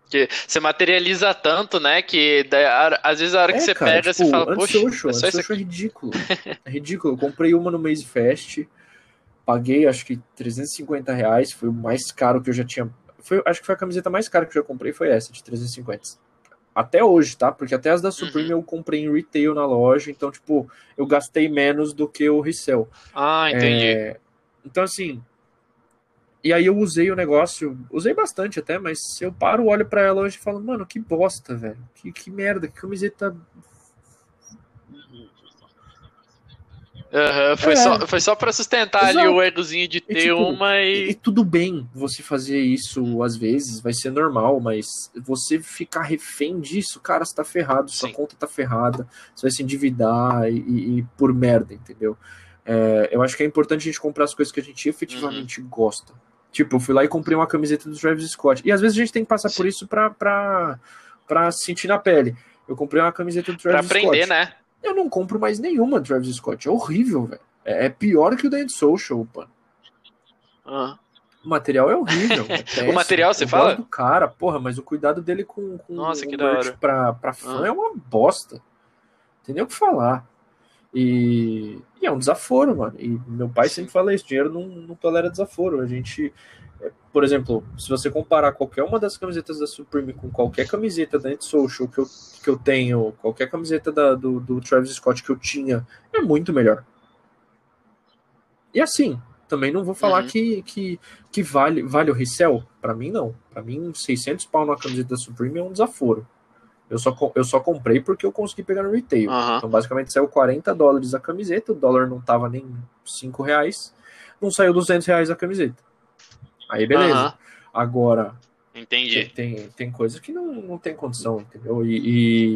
Que você materializa tanto, né? Que às vezes a hora que é, você cara, pega, tipo, você fala, poxa, é só isso é ridículo. É ridículo. Eu comprei uma no Maze Fest, paguei acho que 350 reais, foi o mais caro que eu já tinha. Foi, acho que foi a camiseta mais cara que eu já comprei, foi essa, de 350. Até hoje, tá? Porque até as da Supreme eu comprei em retail na loja, então, tipo, eu gastei menos do que o resell. Ah, entendi. É, então, assim. E aí eu usei o negócio, usei bastante até, mas eu paro, olho pra ela hoje e falo, mano, que bosta, velho. Que, que merda, que camiseta. Aham, foi, É. só, foi só pra sustentar ali Exato. o egozinho de ter tipo, uma E, e. e tudo bem você fazer isso às vezes, vai ser normal, mas você ficar refém disso, cara, você tá ferrado, sua Sim. conta tá ferrada, você vai se endividar e, e- e por merda, entendeu? É, eu acho que é importante a gente comprar as coisas que a gente efetivamente Uhum. gosta. Tipo, eu fui lá e comprei uma camiseta do Travis Scott. E às vezes a gente tem que passar por Sim. isso pra, pra, pra sentir na pele. Eu comprei uma camiseta do Pra Travis aprender, Scott. né? Eu não compro mais nenhuma Travis Scott. É horrível, velho. É, é pior que o da Ed Social, pô. Ah, O material é horrível. é péssimo. material, você fala? do cara, porra, mas o cuidado dele com, com Nossa, o que da hora. pra, pra fã Ah. é uma bosta. Tem nem o que falar. E, e é um desaforo, mano. E meu pai sempre fala isso: dinheiro não, não tolera desaforo. A gente, é, por exemplo, se você comparar qualquer uma das camisetas da Supreme com qualquer camiseta da Social que eu, que eu tenho, qualquer camiseta da- do, do Travis Scott que eu tinha, é muito melhor. E assim, também não vou falar Uhum. que, que, que vale, vale o resell. Pra mim, não. Pra mim, 600 pau na camiseta da Supreme é um desaforo. Eu só, eu só comprei porque eu consegui pegar no retail. Aham. Então, basicamente, saiu 40 dólares a camiseta, o dólar não tava nem 5 reais, não saiu 200 reais a camiseta. Aí, beleza. Aham. Agora, Entendi. tem, tem, tem coisa que não, não tem condição, entendeu? E,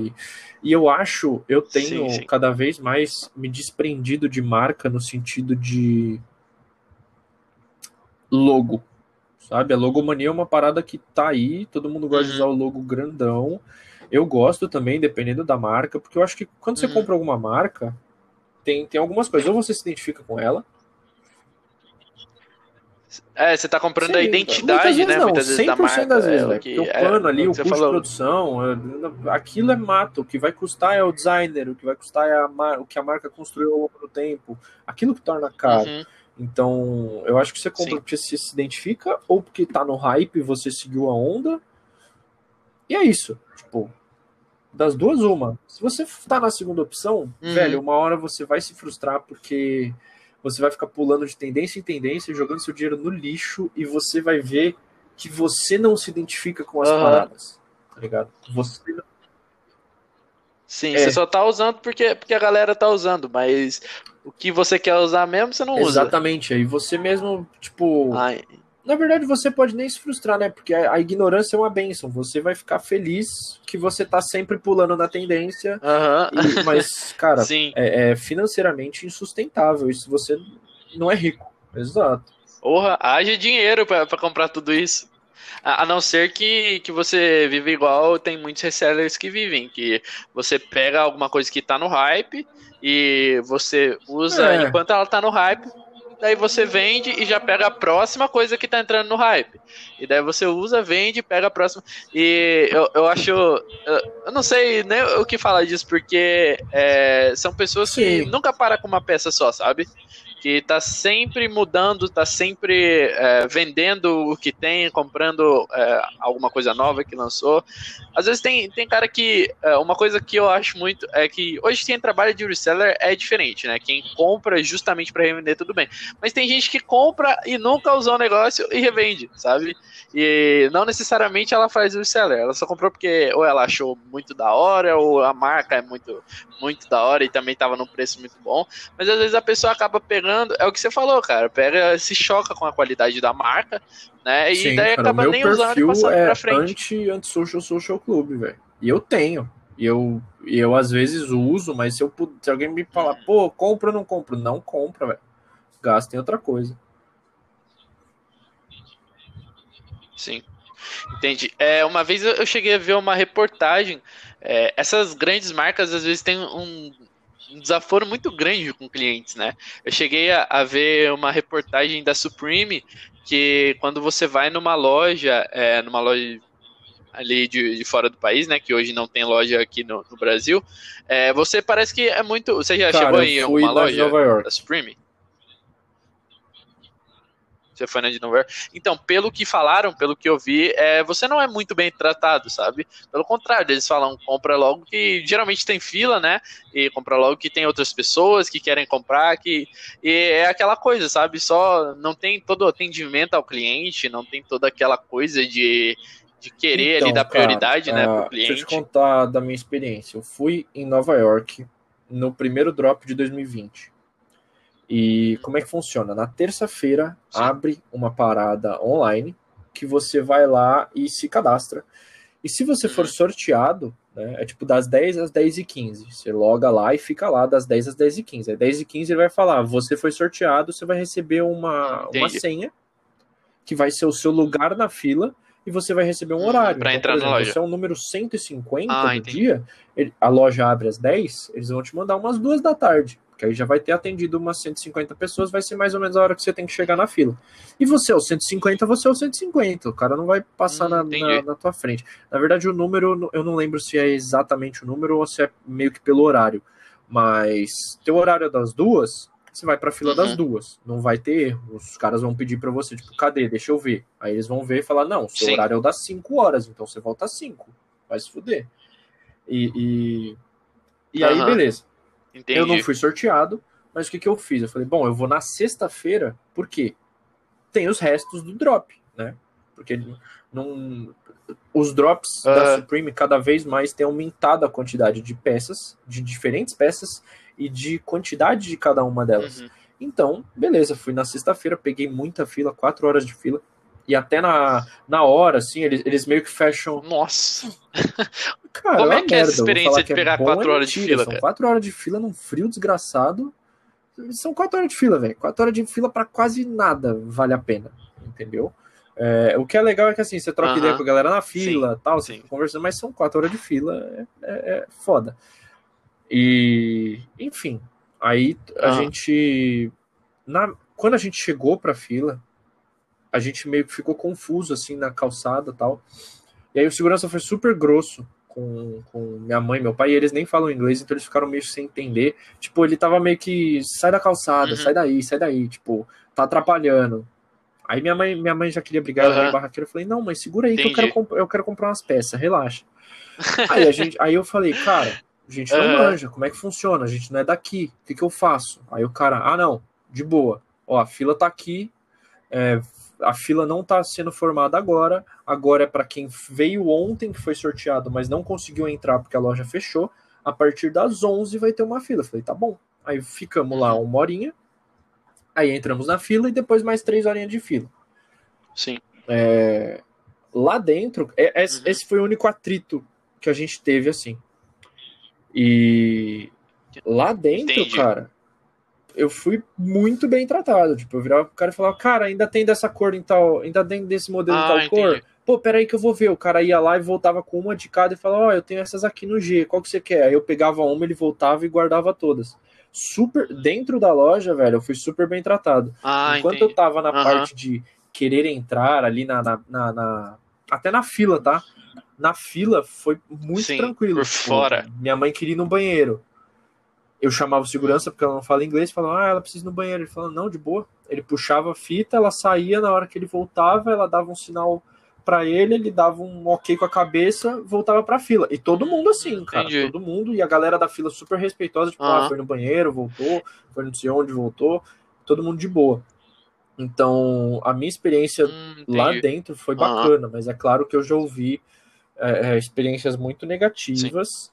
e, e eu acho, eu tenho Sim, sim. cada vez mais me desprendido de marca no sentido de logo, sabe? A logomania é uma parada que tá aí, todo mundo gosta de Uhum. usar o logo grandão. Eu gosto também, dependendo da marca, porque eu acho que quando você Uhum. compra alguma marca, tem, tem algumas coisas, ou você se identifica com ela, É, você tá comprando a Sim, identidade, muitas vezes né? Não, muitas vezes da 100% marca. das vezes, é, que, Porque o é, plano ali, o custo de falou. produção, é- aquilo é mato. O que vai custar é o designer, o que vai custar é a mar- o que a marca construiu ao longo do tempo. Aquilo que torna caro. Uhum. Então, eu acho que você compra Sim. porque você se identifica ou porque tá no hype, você seguiu a onda. E é isso. Tipo, das duas, uma. Se você tá na segunda opção, Uhum. velho, uma hora você vai se frustrar porque você vai ficar pulando de tendência em tendência, jogando seu dinheiro no lixo e você vai ver que você não se identifica com as Aham. paradas. Tá ligado? Você não Sim, É. você só tá usando porque, porque a galera tá usando, mas o que você quer usar mesmo, você não usa. Exatamente. Aí você mesmo, tipo. Ai, Na verdade, você pode nem se frustrar, né? Porque a, a ignorância é uma benção. Você vai ficar feliz que você tá sempre pulando na tendência. Aham. e- mas, cara, é, é financeiramente insustentável. Isso você não é rico. Exato. Porra, haja dinheiro pra, pra comprar tudo isso. A, a não ser que, que você vive igual, tem muitos resellers que vivem, que você pega alguma coisa que tá no hype e você usa É. enquanto ela tá no hype daí você vende e já pega a próxima coisa que tá entrando no hype. E daí você usa, vende, pega a próxima. E eu, eu acho. Eu não sei nem o que falar disso, porque é, são pessoas Sim. que nunca param com uma peça só, sabe? Que tá sempre mudando, tá sempre é, vendendo o que tem, comprando é, alguma coisa nova que lançou. Às vezes tem, tem cara que. É, uma coisa que eu acho muito é que hoje quem trabalha de reseller é diferente, né? Quem compra justamente para revender, tudo bem. Mas tem gente que compra e nunca usou o negócio e revende, sabe? E não necessariamente ela faz reseller, ela só comprou porque ou ela achou muito da hora, ou a marca é muito, muito da hora e também tava num preço muito bom. Mas às vezes a pessoa acaba pegando é o que você falou, cara. Pega, se choca com a qualidade da marca, né? E Sim, daí cara, acaba nem usando e passando é pra frente. Anti, anti social social club, velho. E eu tenho. E eu, eu às vezes uso, mas se, eu, se alguém me falar, pô, compra ou não compro? Não compra, velho. Gasta em outra coisa. Sim. Entendi. É, uma vez eu cheguei a ver uma reportagem. É, essas grandes marcas às vezes têm um, um desaforo muito grande com clientes, né? Eu cheguei a, a, ver uma reportagem da Supreme que quando você vai numa loja, é, numa loja ali de, de, fora do país, né? Que hoje não tem loja aqui no, no Brasil, é, você parece que é muito. Você já Cara, chegou em uma loja da Supreme? Você foi na de York. Então, pelo que falaram, pelo que eu vi, é, você não é muito bem tratado, sabe? Pelo contrário, eles falam, compra logo que geralmente tem fila, né? E compra logo que tem outras pessoas que querem comprar, que e é aquela coisa, sabe? Só não tem todo o atendimento ao cliente, não tem toda aquela coisa de de querer então, ali dar prioridade, cara, né, pro cliente. Deixa eu te contar da minha experiência. Eu fui em Nova York no primeiro drop de 2020. E como é que funciona? Na terça-feira abre uma parada online que você vai lá e se cadastra. E se você for uhum. sorteado, né, é tipo das 10 às 10 e 15. Você loga lá e fica lá das 10 às 10 e 15. Às 10 e 15 ele vai falar: você foi sorteado, você vai receber uma, uma senha que vai ser o seu lugar na fila e você vai receber um hum, horário. Para então, entrar exemplo, na loja. Você é o número 150 ah, do entendi. dia, ele, a loja abre às 10, eles vão te mandar umas duas da tarde que aí já vai ter atendido umas 150 pessoas, vai ser mais ou menos a hora que você tem que chegar na fila. E você é o 150, você é o 150, o cara não vai passar hum, na, na, na, tua frente. Na verdade, o número, eu não lembro se é exatamente o número ou se é meio que pelo horário, mas teu horário é das duas, você vai pra fila uhum. das duas, não vai ter erro. Os caras vão pedir para você, tipo, cadê? Deixa eu ver. Aí eles vão ver e falar, não, seu Sim. horário é o das 5 horas, então você volta às 5. Vai se fuder. E, e, e uhum. aí, beleza. Entendi. Eu não fui sorteado, mas o que, que eu fiz? Eu falei, bom, eu vou na sexta-feira, por quê? Tem os restos do drop, né? Porque não, os drops da Supreme cada vez mais têm aumentado a quantidade de peças, de diferentes peças e de quantidade de cada uma delas. Uhum. Então, beleza, fui na sexta-feira, peguei muita fila, quatro horas de fila. E até na, na hora, assim, eles, eles meio que fecham. Nossa! Cara, Como é que é essa experiência de é pegar é quatro horas de fila? São quatro horas de fila num frio desgraçado. São quatro horas de fila, velho. Quatro horas de fila para quase nada vale a pena, entendeu? É, o que é legal é que assim, você troca uh -huh. ideia com a galera na fila sim, tal, sim. conversando, mas são quatro horas de fila, é, é, é foda. E, enfim, aí a uh -huh. gente. Na, quando a gente chegou pra fila, a gente meio que ficou confuso assim na calçada tal. E aí o segurança foi super grosso com, com minha mãe meu pai, e eles nem falam inglês, então eles ficaram meio sem entender. Tipo, ele tava meio que, sai da calçada, uhum. sai daí, sai daí, tipo, tá atrapalhando. Aí minha mãe, minha mãe já queria brigar, uhum. ela barraqueira, eu falei, não, mas segura aí Entendi. que eu quero, eu quero comprar umas peças, relaxa. aí, a gente, aí eu falei, cara, a gente não uhum. manja, como é que funciona? A gente não é daqui, o que, que eu faço? Aí o cara, ah não, de boa, ó, a fila tá aqui, é, a fila não está sendo formada agora. Agora é para quem veio ontem, que foi sorteado, mas não conseguiu entrar porque a loja fechou. A partir das 11 vai ter uma fila. falei, tá bom. Aí ficamos lá uma horinha. Aí entramos na fila e depois mais três horinhas de fila. Sim. É, lá dentro, é, é, uhum. esse foi o único atrito que a gente teve assim. E lá dentro, Entendi. cara, eu fui muito bem tratado. Tipo, eu virava pro cara e falava, cara, ainda tem dessa cor em tal, ainda tem desse modelo ah, em tal entendi. cor. Pô, peraí que eu vou ver. O cara ia lá e voltava com uma de cada e falava, ó, oh, eu tenho essas aqui no G, qual que você quer? Aí eu pegava uma, ele voltava e guardava todas. super dentro da loja, velho, eu fui super bem tratado. Ah, Enquanto entendi. eu tava na Aham. parte de querer entrar ali na, na, na- na- até na fila, tá? Na fila foi muito Sim, tranquilo. por tipo, fora. Minha mãe queria ir no banheiro. Eu chamava o segurança porque ela não fala inglês, falava, ah, ela precisa ir no banheiro. Ele falou, não, de boa. Ele puxava a fita, ela saía, na hora que ele voltava, ela dava um sinal pra ele, ele dava um ok com a cabeça, voltava pra fila. E todo mundo assim, cara, Entendi. todo mundo, e a galera da fila super respeitosa, tipo, Aham. ah, foi no banheiro, voltou, foi não sei onde, voltou, todo mundo de boa. Então, a minha experiência Hum, lá dentro foi Aham. bacana, mas é claro que eu já ouvi é, experiências muito negativas.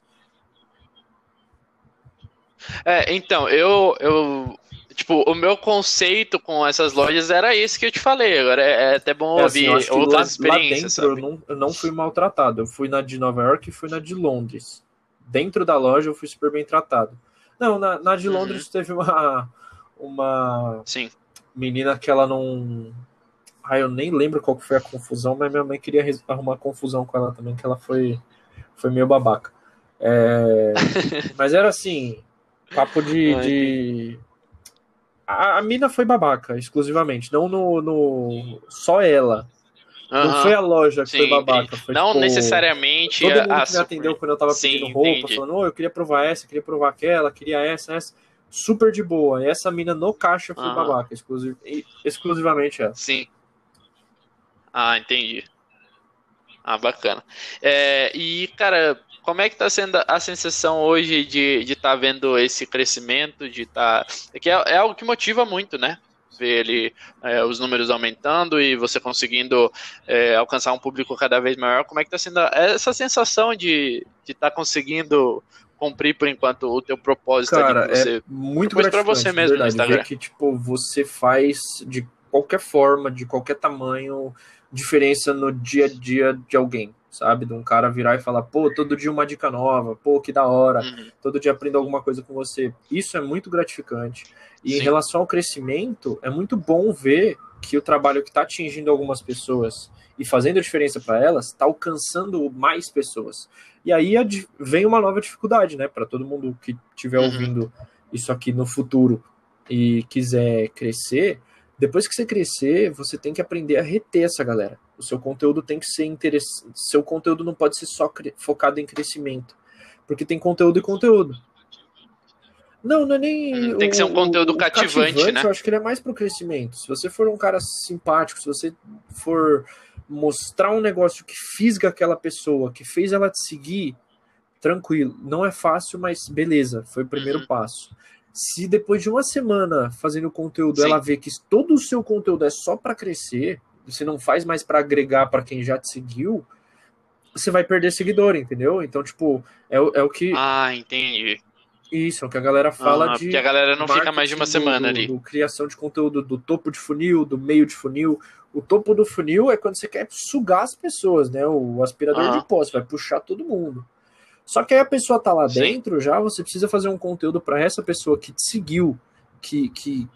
É, então, eu, eu. Tipo, o meu conceito com essas lojas era esse que eu te falei. Agora é, é até bom É, assim, ouvir outras experiências, eu não, eu não fui maltratado. Eu fui na de Nova York e fui na de Londres. Dentro da loja eu fui super bem tratado. Não, na, na de Uhum. Londres teve uma, uma Sim. menina que ela não. Ah, eu nem lembro qual que foi a confusão, mas minha mãe queria arrumar confusão com ela também, que ela foi, foi meio babaca. É, mas era assim, papo de. Ah, de... A, a mina foi babaca, exclusivamente. Não no. no... Só ela. Não Aham. foi a loja que Sim, foi babaca. Foi, Não tipo, necessariamente Todo mundo a, me atendeu quando eu tava Sim, pedindo roupa, entendi. falando, ô, eu queria provar essa, queria provar aquela, queria essa, essa. Super de boa. E essa mina no caixa foi Aham. babaca, exclusiv... exclusivamente ela. Sim. Ah, entendi. Ah, bacana. É, e, cara, como é que tá sendo a sensação hoje de estar tá vendo esse crescimento, de estar... É que é, é algo que motiva muito, né? Ver é, os números aumentando e você conseguindo é, alcançar um público cada vez maior. Como é que tá sendo essa sensação de estar conseguindo cumprir, por enquanto, o teu propósito Cara, você... é muito gratificante, você mesmo no verdade, Instagram. ver que, tipo, você faz de qualquer forma, de qualquer tamanho, diferença no dia a dia de alguém, sabe? De um cara virar e falar, pô, todo dia uma dica nova, pô, que da hora, Uhum. todo dia aprendo alguma coisa com você. Isso é muito gratificante. E em Sim. relação ao crescimento, é muito bom ver que o trabalho que está atingindo algumas pessoas e fazendo a diferença para elas está alcançando mais pessoas. E aí vem uma nova dificuldade, né, para todo mundo que estiver Uhum. ouvindo isso aqui no futuro e quiser crescer. Depois que você crescer, você tem que aprender a reter essa galera. O seu conteúdo tem que ser interessante. Seu conteúdo não pode ser só focado em crescimento, porque tem conteúdo e conteúdo. Não, não é nem. Tem que ser um conteúdo cativante, né? Eu acho que ele é mais pro crescimento. Se você for um cara simpático, se você for mostrar um negócio que fisga aquela pessoa, que fez ela te seguir, tranquilo. Não é fácil, mas beleza, foi o primeiro Uhum. passo. Se depois de uma semana fazendo conteúdo, Sim. ela vê que todo o seu conteúdo é só para crescer, você não faz mais para agregar para quem já te seguiu, você vai perder seguidor, entendeu? Então, tipo, é, o- é o que. Ah, entendi. Isso, é o que a galera fala Ah, de. porque a galera não fica mais de uma semana do- ali. do criação de conteúdo do topo de funil, do meio de funil. O topo do funil é quando você quer sugar as pessoas, né? O aspirador Aham. de pó, você vai puxar todo mundo. Só que aí a pessoa tá lá Sim. dentro, já você precisa fazer um conteúdo para essa pessoa que te seguiu, que, que,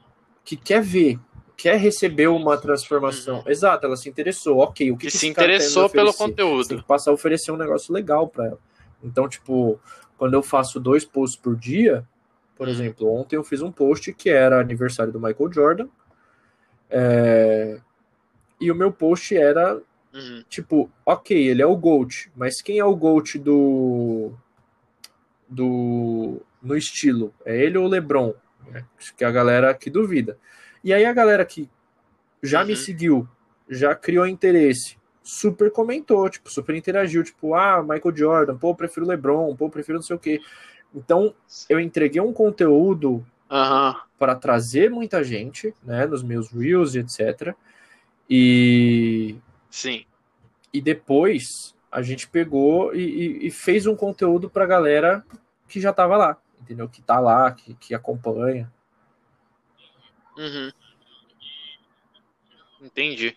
que quer ver, quer receber uma transformação. Exato, ela se interessou. Ok, o que, Que que se tá interessou pelo oferecer? Você tem conteúdo. que passar a oferecer um negócio legal para ela. Então, tipo, quando eu faço dois posts por dia, por Hum. exemplo, ontem eu fiz um post que era aniversário do Michael Jordan. é, E o meu post era Uhum. tipo, ok, ele é o GOAT, mas quem é o GOAT do. do. no estilo? É ele ou o LeBron? Acho que é a galera que duvida. E aí a galera que já me Uhum. seguiu, já criou interesse, super comentou, tipo, super interagiu, tipo, ah, Michael Jordan, pô, eu prefiro o LeBron, pô, eu prefiro não sei o quê. Então, eu entreguei um conteúdo Aham. para trazer muita gente, né, nos meus reels e etc. E Sim. e depois a gente pegou e, e- e fez um conteúdo pra galera que já tava lá, entendeu? Que tá lá, que, que acompanha. Uhum. Entendi.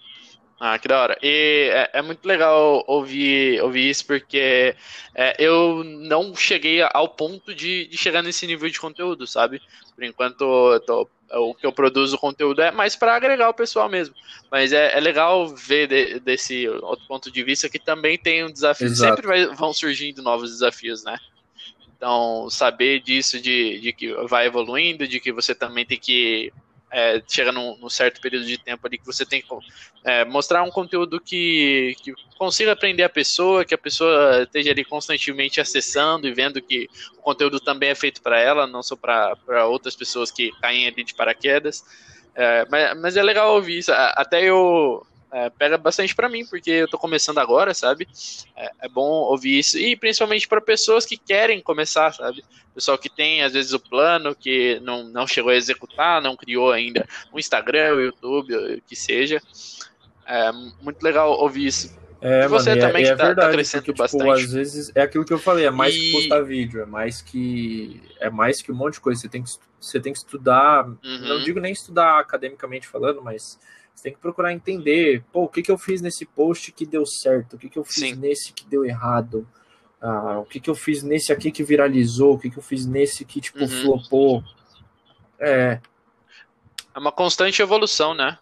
Ah, que da hora. E é, é muito legal ouvir, ouvir isso, porque é, eu não cheguei ao ponto de, de chegar nesse nível de conteúdo, sabe? Por enquanto, eu tô- o que eu produzo conteúdo é mais para agregar o pessoal mesmo. Mas é, é legal ver de- desse outro ponto de vista que também tem um desafio. Exato. Sempre vai- vão surgindo novos desafios, né? Então, saber disso, de, de que vai evoluindo, de que você também tem que é, chega num, num, certo período de tempo ali que você tem que é, mostrar um conteúdo que, que consiga aprender a pessoa, que a pessoa esteja ali constantemente acessando e vendo que o conteúdo também é feito para ela, não só para outras pessoas que caem ali de paraquedas. É, mas, mas, é legal ouvir isso. Até eu é, pega bastante para mim, porque eu tô começando agora, sabe? É, é bom ouvir isso. E principalmente para pessoas que querem começar, sabe? Pessoal que tem, às vezes, o plano, que não, não chegou a executar, não criou ainda o Instagram, o YouTube, o que seja. É muito legal ouvir isso. É, você mano, é, também é, é tá, verdade, tá crescendo porque, tipo, bastante. às vezes é aquilo que eu falei, é mais e... que postar vídeo, é mais que é mais que um monte de coisa. Você tem que, você tem que estudar, uhum. não digo nem estudar academicamente falando, mas você tem que procurar entender, pô, o que, que eu fiz nesse post que deu certo, o que, que eu fiz Sim. nesse que deu errado, ah, o que, que eu fiz nesse aqui que viralizou, o que, que eu fiz nesse que, tipo, uhum. flopou. É. É uma constante evolução, né?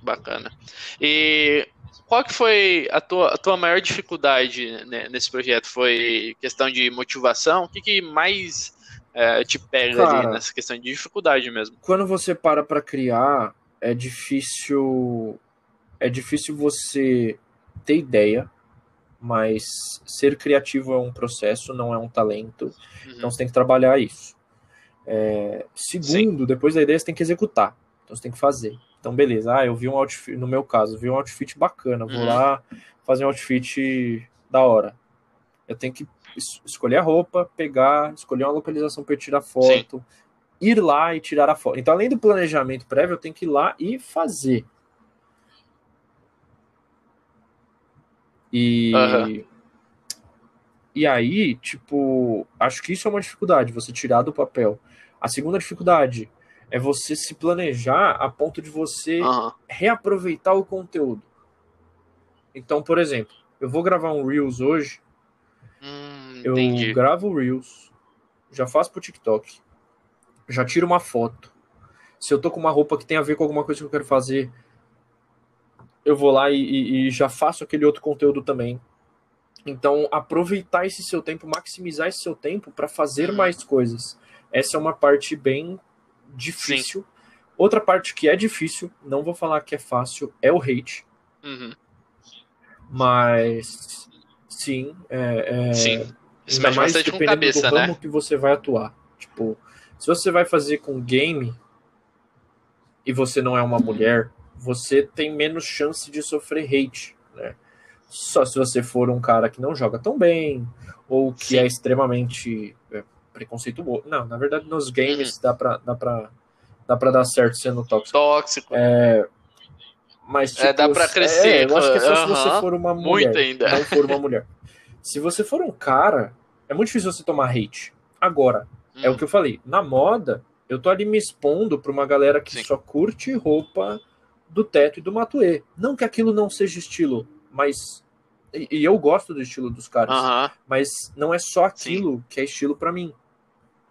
Bacana. E qual que foi a tua, a tua maior dificuldade né, nesse projeto? Foi questão de motivação? O que, que mais é, te pega Cara, ali nessa questão de dificuldade mesmo. Quando você para para criar, é difícil é difícil você ter ideia, mas ser criativo é um processo, não é um talento. Uhum. Então você tem que trabalhar isso. É, segundo, Sim. depois da ideia você tem que executar. Então você tem que fazer. Então beleza, ah, eu vi um outfit, no meu caso, vi um outfit bacana, vou uhum. lá fazer um outfit da hora. Eu tenho que escolher a roupa, pegar, escolher uma localização para tirar foto, Sim. ir lá e tirar a foto. Então, além do planejamento prévio, eu tenho que ir lá e fazer. E. Uhum. E aí, tipo, acho que isso é uma dificuldade, você tirar do papel. A segunda dificuldade é você se planejar a ponto de você uhum. reaproveitar o conteúdo. Então, por exemplo, eu vou gravar um Reels hoje. Hum eu Entendi. gravo Reels, já faço pro TikTok, já tiro uma foto. Se eu tô com uma roupa que tem a ver com alguma coisa que eu quero fazer, eu vou lá e, e, e já faço aquele outro conteúdo também. Então, aproveitar esse seu tempo, maximizar esse seu tempo para fazer uhum. mais coisas. Essa é uma parte bem difícil. Sim. Outra parte que é difícil, não vou falar que é fácil, é o hate. Uhum. Mas sim, é, é, sim. Isso mexe mais bastante com cabeça, do ramo né? que você vai atuar. Tipo, se você vai fazer com game e você não é uma mulher, você tem menos chance de sofrer hate, né? Só se você for um cara que não joga tão bem ou que Sim. é extremamente é, preconceituoso. Não, na verdade nos games uhum. dá pra, dá, pra, dá pra dar certo sendo tóxico. Tóxico. É, mas tipo, é, dá tipo, pra crescer. É, eu acho que é só uhum. se você for uma mulher. Muito ainda. Não for uma mulher. Se você for um cara, é muito difícil você tomar hate. Agora, hum. é o hum. que eu falei. Na moda, eu tô ali me expondo pra uma galera que Sim. só curte roupa do teto e do matuê. Não que aquilo não seja estilo, mas. E, e eu gosto do estilo dos caras. Uh -huh. Mas não é só aquilo Sim. que é estilo para mim.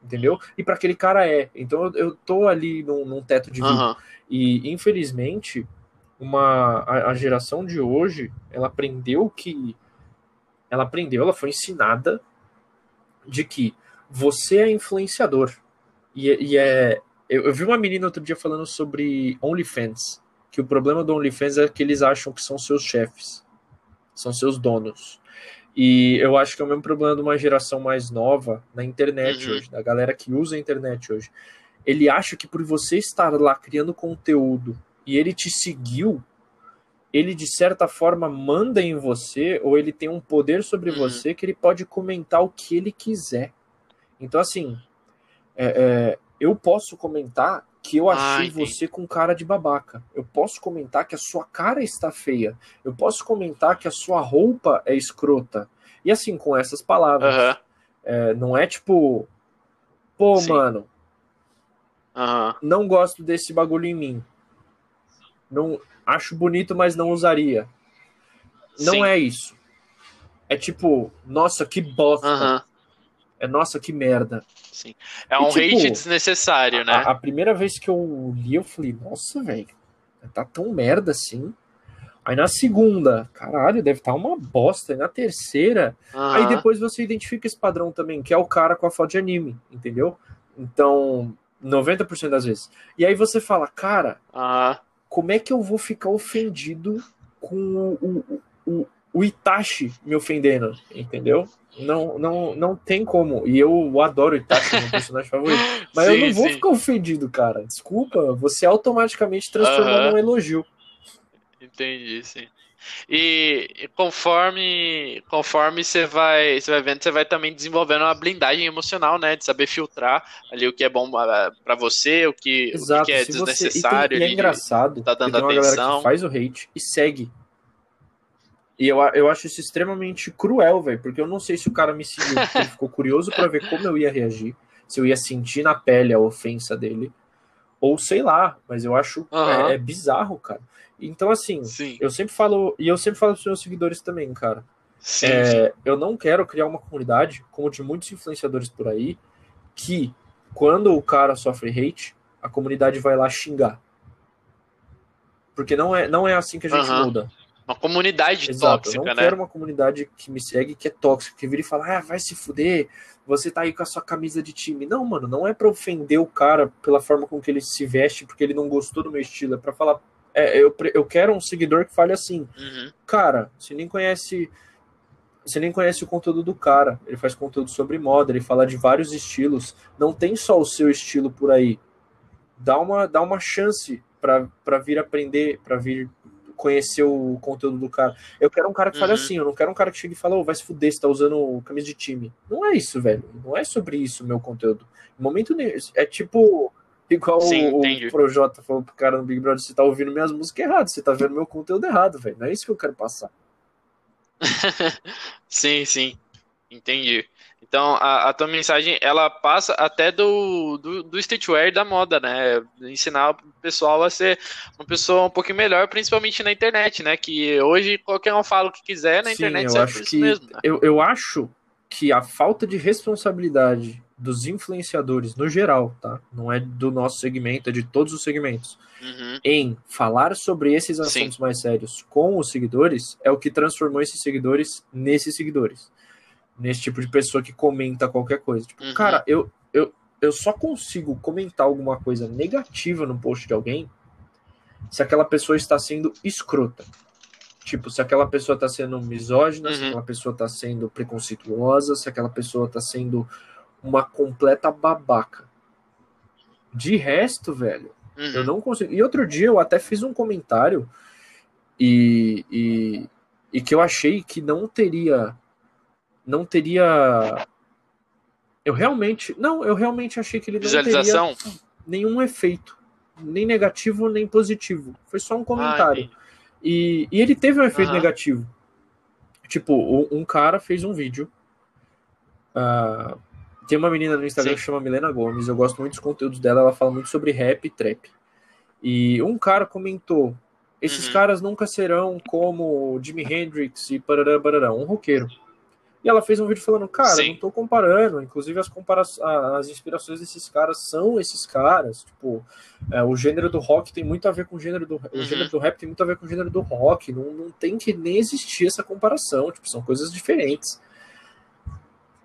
Entendeu? E para aquele cara é. Então eu, eu tô ali num, num teto de vidro. Uh -huh. E infelizmente, uma, a, a geração de hoje, ela aprendeu que ela aprendeu, ela foi ensinada de que você é influenciador. E, e é. Eu, eu, vi uma menina outro dia falando sobre OnlyFans. Que o problema do OnlyFans é que eles acham que são seus chefes, são seus donos. E eu acho que é o mesmo problema de uma geração mais nova na internet uhum. hoje, da galera que usa a internet hoje. Ele acha que por você estar lá criando conteúdo e ele te seguiu, ele de certa forma manda em você ou ele tem um poder sobre uhum. você que ele pode comentar o que ele quiser. Então, assim, é, é, eu posso comentar que eu achei Ai, você com cara de babaca. Eu posso comentar que a sua cara está feia. Eu posso comentar que a sua roupa é escrota. E assim, com essas palavras. Uhum. É, não é tipo, pô, Sim. mano, uhum. não gosto desse bagulho em mim. Não, acho bonito, mas não usaria. Não Sim. é isso. É tipo, nossa, que bosta. Uhum. É nossa, que merda. Sim. É um e, tipo, hate desnecessário, né? A, a, primeira vez que eu li, eu falei, nossa, velho, tá tão merda assim. Aí na segunda, caralho, deve estar tá uma bosta. E na terceira, uhum. aí depois você identifica esse padrão também, que é o cara com a foto de anime, entendeu? Então, 90% das vezes. E aí você fala, cara, uhum. Como é que eu vou ficar ofendido com o, o, o Itachi me ofendendo, entendeu? Não, não, não tem como. E eu adoro o Itachi, meu personagem favorito. Mas sim, eu não vou sim. ficar ofendido, cara. Desculpa, você automaticamente transformou uhum. num elogio. Entendi, sim. E conforme conforme você vai você vai vendo, você vai também desenvolvendo uma blindagem emocional, né? De saber filtrar ali o que é bom ah, para você, o que, Exato. o que é desnecessário. Você... E, tem... e é engraçado. Tá dando tem atenção. faz o hate e segue. E eu, eu acho isso extremamente cruel, velho, porque eu não sei se o cara me seguiu, ele ficou curioso para ver como eu ia reagir, se eu ia sentir na pele a ofensa dele, ou sei lá, mas eu acho uhum. é, é bizarro, cara. Então, assim, sim. eu sempre falo, e eu sempre falo pros meus seguidores também, cara. Sim, é, sim. Eu não quero criar uma comunidade, como de muitos influenciadores por aí, que quando o cara sofre hate, a comunidade vai lá xingar. Porque não é, não é assim que a gente uhum. muda. Uma comunidade Exato, tóxica, eu não né? quero uma comunidade que me segue que é tóxica, que vira e fala, ah, vai se fuder, você tá aí com a sua camisa de time. Não, mano, não é pra ofender o cara pela forma com que ele se veste, porque ele não gostou do meu estilo, é pra falar, é, eu, eu quero um seguidor que fale assim, uhum. cara, você nem conhece. Você nem conhece o conteúdo do cara. Ele faz conteúdo sobre moda, ele fala de vários estilos. Não tem só o seu estilo por aí. Dá uma, dá uma chance para vir aprender, para vir conhecer o conteúdo do cara. Eu quero um cara que fale uhum. assim, eu não quero um cara que chegue e fale, oh, vai se fuder, você tá usando camisa de time. Não é isso, velho. Não é sobre isso o meu conteúdo. Em momento nenhum. É tipo Igual Sim, o, o Projota falou pro cara no Big Brother, você tá ouvindo minhas músicas erradas, você tá vendo meu conteúdo errado, velho. Não é isso que eu quero passar. sim, sim. Entendi. Então, a, a, tua mensagem, ela passa até do, do, do streetwear da moda, né? Ensinar o pessoal a ser uma pessoa um pouquinho melhor, principalmente na internet, né? Que hoje qualquer um fala o que quiser na Sim, internet, eu acho que, mesmo. Né? Eu, eu acho que a falta de responsabilidade dos influenciadores no geral, tá? Não é do nosso segmento, é de todos os segmentos. Uhum. Em falar sobre esses assuntos Sim. mais sérios com os seguidores é o que transformou esses seguidores nesses seguidores. Nesse tipo de pessoa que comenta qualquer coisa. Tipo, uhum. cara, eu, eu, eu só consigo comentar alguma coisa negativa no post de alguém se aquela pessoa está sendo escrota. Tipo, se aquela pessoa está sendo misógina, uhum. se aquela pessoa está sendo preconceituosa, se aquela pessoa está sendo uma completa babaca. De resto, velho, uhum. eu não consigo. E outro dia eu até fiz um comentário e, e, e que eu achei que não teria. Não teria. Eu realmente. Não, eu realmente achei que ele não teria nenhum efeito. Nem negativo, nem positivo. Foi só um comentário. Ah, e, e ele teve um efeito uhum. negativo. Tipo, um cara fez um vídeo. Uh, tem uma menina no Instagram Sim. que chama Milena Gomes, eu gosto muito dos conteúdos dela, ela fala muito sobre rap e trap. E um cara comentou: esses uhum. caras nunca serão como Jimi Hendrix e parará, parará, um roqueiro. E ela fez um vídeo falando, cara, Sim. não tô comparando, inclusive as, compara as inspirações desses caras são esses caras, tipo, é, o gênero do rock tem muito a ver com o gênero do, uhum. o gênero do rap tem muito a ver com o gênero do rock, não, não tem que nem existir essa comparação, tipo, são coisas diferentes.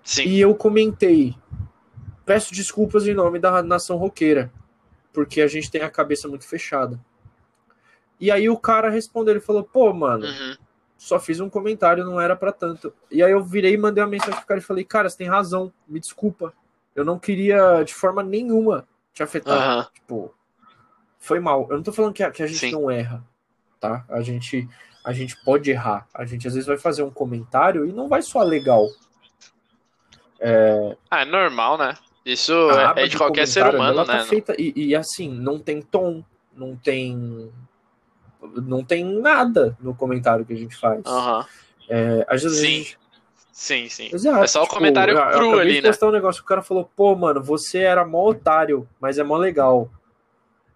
Sim. E eu comentei, peço desculpas em nome da nação roqueira, porque a gente tem a cabeça muito fechada. E aí o cara respondeu, ele falou, pô, mano, uhum. Só fiz um comentário, não era para tanto. E aí eu virei e mandei uma mensagem pro cara e falei, cara, você tem razão, me desculpa. Eu não queria de forma nenhuma te afetar. Uhum. Tipo, foi mal. Eu não tô falando que a, que a gente Sim. não erra, tá? A gente, a gente pode errar. A gente às vezes vai fazer um comentário e não vai soar legal. É... Ah, é normal, né? Isso é de, de qualquer ser humano, tá né? Tá feita, e, e, assim, não tem tom, não tem. Não tem nada no comentário que a gente faz. Uhum. É, às vezes sim. Gente... Sim, sim. Exato, é só tipo, o comentário eu, cru eu ali, né? um negócio, o cara falou, pô, mano, você era mó otário, mas é mó legal.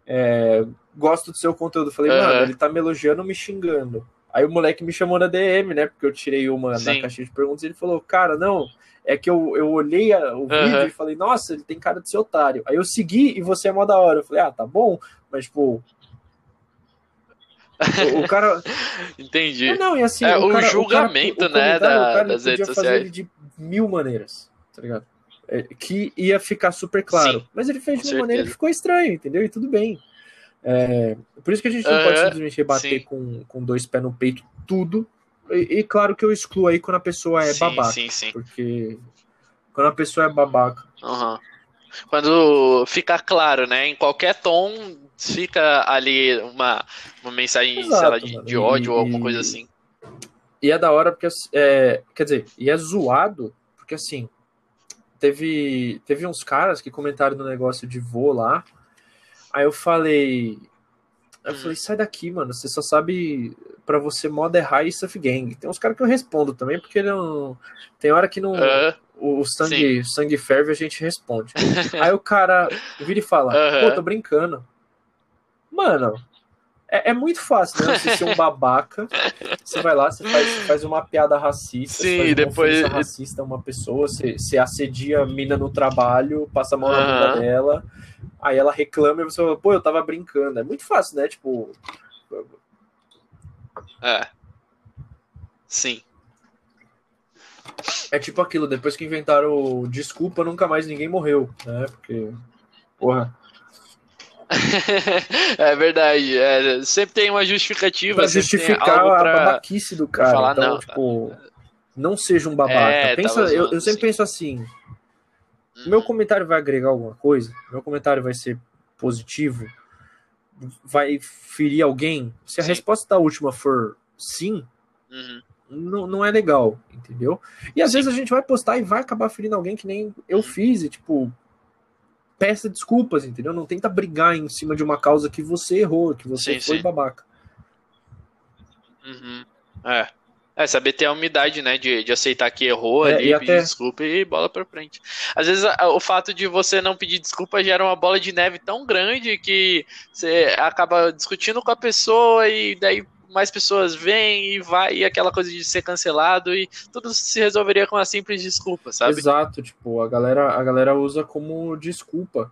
É, gosto do seu conteúdo. falei, uhum. mano, ele tá me elogiando, me xingando. Aí o moleque me chamou na DM, né? Porque eu tirei uma Sim. na caixinha de perguntas e ele falou, cara, não, é que eu, eu olhei a, o uhum. vídeo e falei, nossa, ele tem cara de ser otário. Aí eu segui e você é mó da hora. Eu falei, ah, tá bom, mas, tipo. O, o cara. Entendi. É, não, e assim, É, o, o cara, julgamento, o cara, o né, da- o cara das redes fazer sociais. ele de mil maneiras, tá ligado? É, que ia ficar super claro. Sim, mas ele fez de uma maneira que certeza. ficou estranho, entendeu? E tudo bem. É, por isso que a gente não pode simplesmente rebater sim. com, com dois pés no peito tudo. E, e claro que eu excluo aí quando a pessoa é sim, babaca. sim, sim. Porque quando a pessoa é babaca. Aham. Quando fica claro, né? Em qualquer tom fica ali uma, uma mensagem, sei lá, Exato, de, de ódio E- ou alguma e- coisa assim. E é da hora porque, é, quer dizer, e é zoado, porque assim, teve, teve uns caras que comentaram no negócio de vô lá, aí eu falei, eu Hum. falei, sai daqui, mano, você só sabe, pra você moda é high stuff gang. Tem uns caras que eu respondo também, porque não, tem hora que não, Aham, o, sangue, sangue ferve a gente responde. aí o cara vira e fala, pô, tô brincando. Mano, é, é muito fácil, né? Você ser um babaca, você vai lá, você faz, faz uma piada racista, Sim, uma depois- racista a uma pessoa, você, você assedia a mina no trabalho, passa a mão na bunda dela, aí ela reclama e você fala, pô, eu tava brincando. É muito fácil, né? Tipo, é. Sim. é tipo aquilo, depois que inventaram o desculpa, nunca mais ninguém morreu, né? Porque, porra, é verdade. é, sempre tem uma justificativa. pra justificar a pra- babaquice do cara. falar, então, não, tipo, não seja um babaca. É, Pensa, tava eu, eu sempre sim. penso assim, Uhum. meu comentário vai agregar alguma coisa? Meu comentário vai ser positivo? Vai ferir alguém? Se a Sim. resposta da última for sim, Uhum. não, não é legal, entendeu? E às Sim. vezes a gente vai postar e vai acabar ferindo alguém que nem eu fiz, e tipo, peça desculpas, entendeu? Não tenta brigar em cima de uma causa que você errou, que você Sim, foi sim. babaca. Uhum. É. É, saber ter a humildade, né, de, de aceitar que errou É, ali, e pedir até- desculpa e bola pra frente. Às vezes a- o fato de você não pedir desculpa gera uma bola de neve tão grande que você acaba discutindo com a pessoa e daí mais pessoas vêm e vai, e aquela coisa de ser cancelado e tudo se resolveria com uma simples desculpa, sabe? Exato, tipo, a galera, a galera usa como desculpa.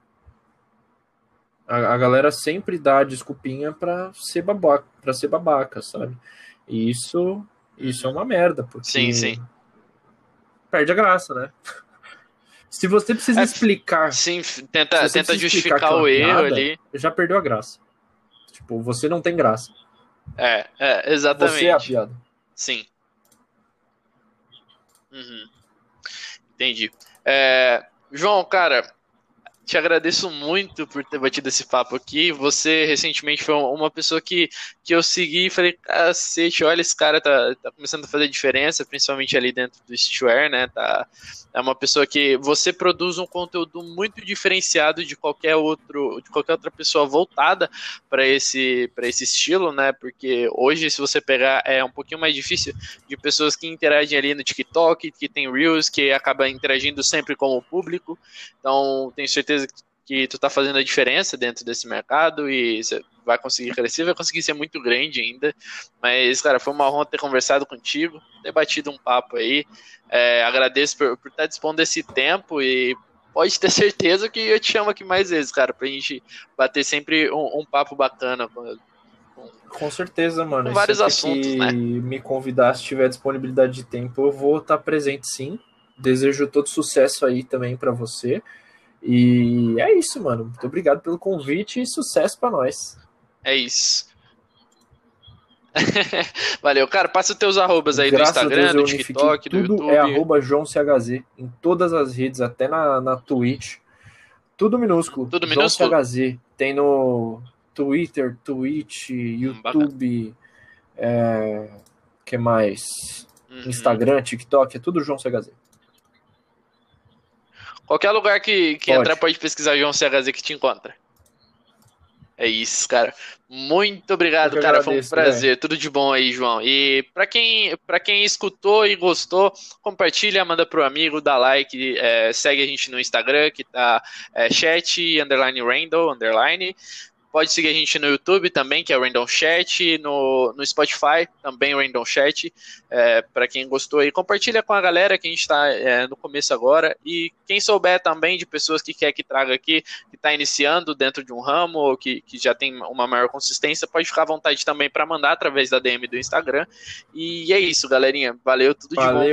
A, a galera sempre dá a desculpinha pra ser babaca, pra ser babaca, sabe? E isso, isso é uma merda, porque Sim, sim. perde a graça, né? Se você precisa É, explicar, Sim, tenta, tenta justificar explicar o erro piada, ali. já perdeu a graça. Tipo, você não tem graça. É, é, exatamente. Você é a piada. Sim. Uhum. Entendi. É, João, cara, te agradeço muito por ter batido esse papo aqui. Você recentemente foi uma pessoa que, que eu segui e falei, cacete, olha, esse cara tá, tá começando a fazer diferença, principalmente ali dentro do Steware, né? Tá, é uma pessoa que você produz um conteúdo muito diferenciado de qualquer outro, de qualquer outra pessoa voltada para esse, esse estilo, né? Porque hoje, se você pegar, é um pouquinho mais difícil de pessoas que interagem ali no TikTok, que tem Reels, que acaba interagindo sempre com o público. Então, tenho certeza que tu tá fazendo a diferença dentro desse mercado e você vai conseguir crescer, vai conseguir ser muito grande ainda. Mas, cara, foi uma honra ter conversado contigo, ter batido um papo aí. É, agradeço por, por estar dispondo desse tempo e pode ter certeza que eu te chamo aqui mais vezes, cara, pra gente bater sempre um, um papo bacana. Com certeza, mano. Com vários assuntos, que né? me convidar, se tiver disponibilidade de tempo, eu vou estar presente sim. Desejo todo sucesso aí também pra você. E é isso, mano. Muito obrigado pelo convite e sucesso pra nós. É isso. Valeu, cara. Passa os teus arrobas aí Graças do Instagram, Deus, do TikTok, do tudo YouTube. é arroba JoãoCHZ em todas as redes, até na, na Twitch. Tudo minúsculo. Tudo João minúsculo? CHZ. Tem no Twitter, Twitch, YouTube, é, que mais? Uhum. Instagram, TikTok, é tudo João CHZ. Qualquer lugar que, que Pode. entrar pode pesquisar João CHZ que te encontra. É isso, cara. Muito obrigado, cara. Foi um agradeço, prazer. Tudo de bom aí, João. E pra quem, pra quem escutou e gostou, compartilha, manda pro amigo, dá like, é, segue a gente no Instagram, que tá é, chat, underline Randall, underline. Pode seguir a gente no YouTube também, que é o Random Chat, no, no Spotify também o Random Chat. É, para quem gostou aí, compartilha com a galera que a gente está é, no começo agora. E quem souber também de pessoas que quer que traga aqui, que está iniciando dentro de um ramo ou que, que já tem uma maior consistência, pode ficar à vontade também para mandar através da DM do Instagram. E é isso, galerinha. Valeu, tudo Valeu. de bom.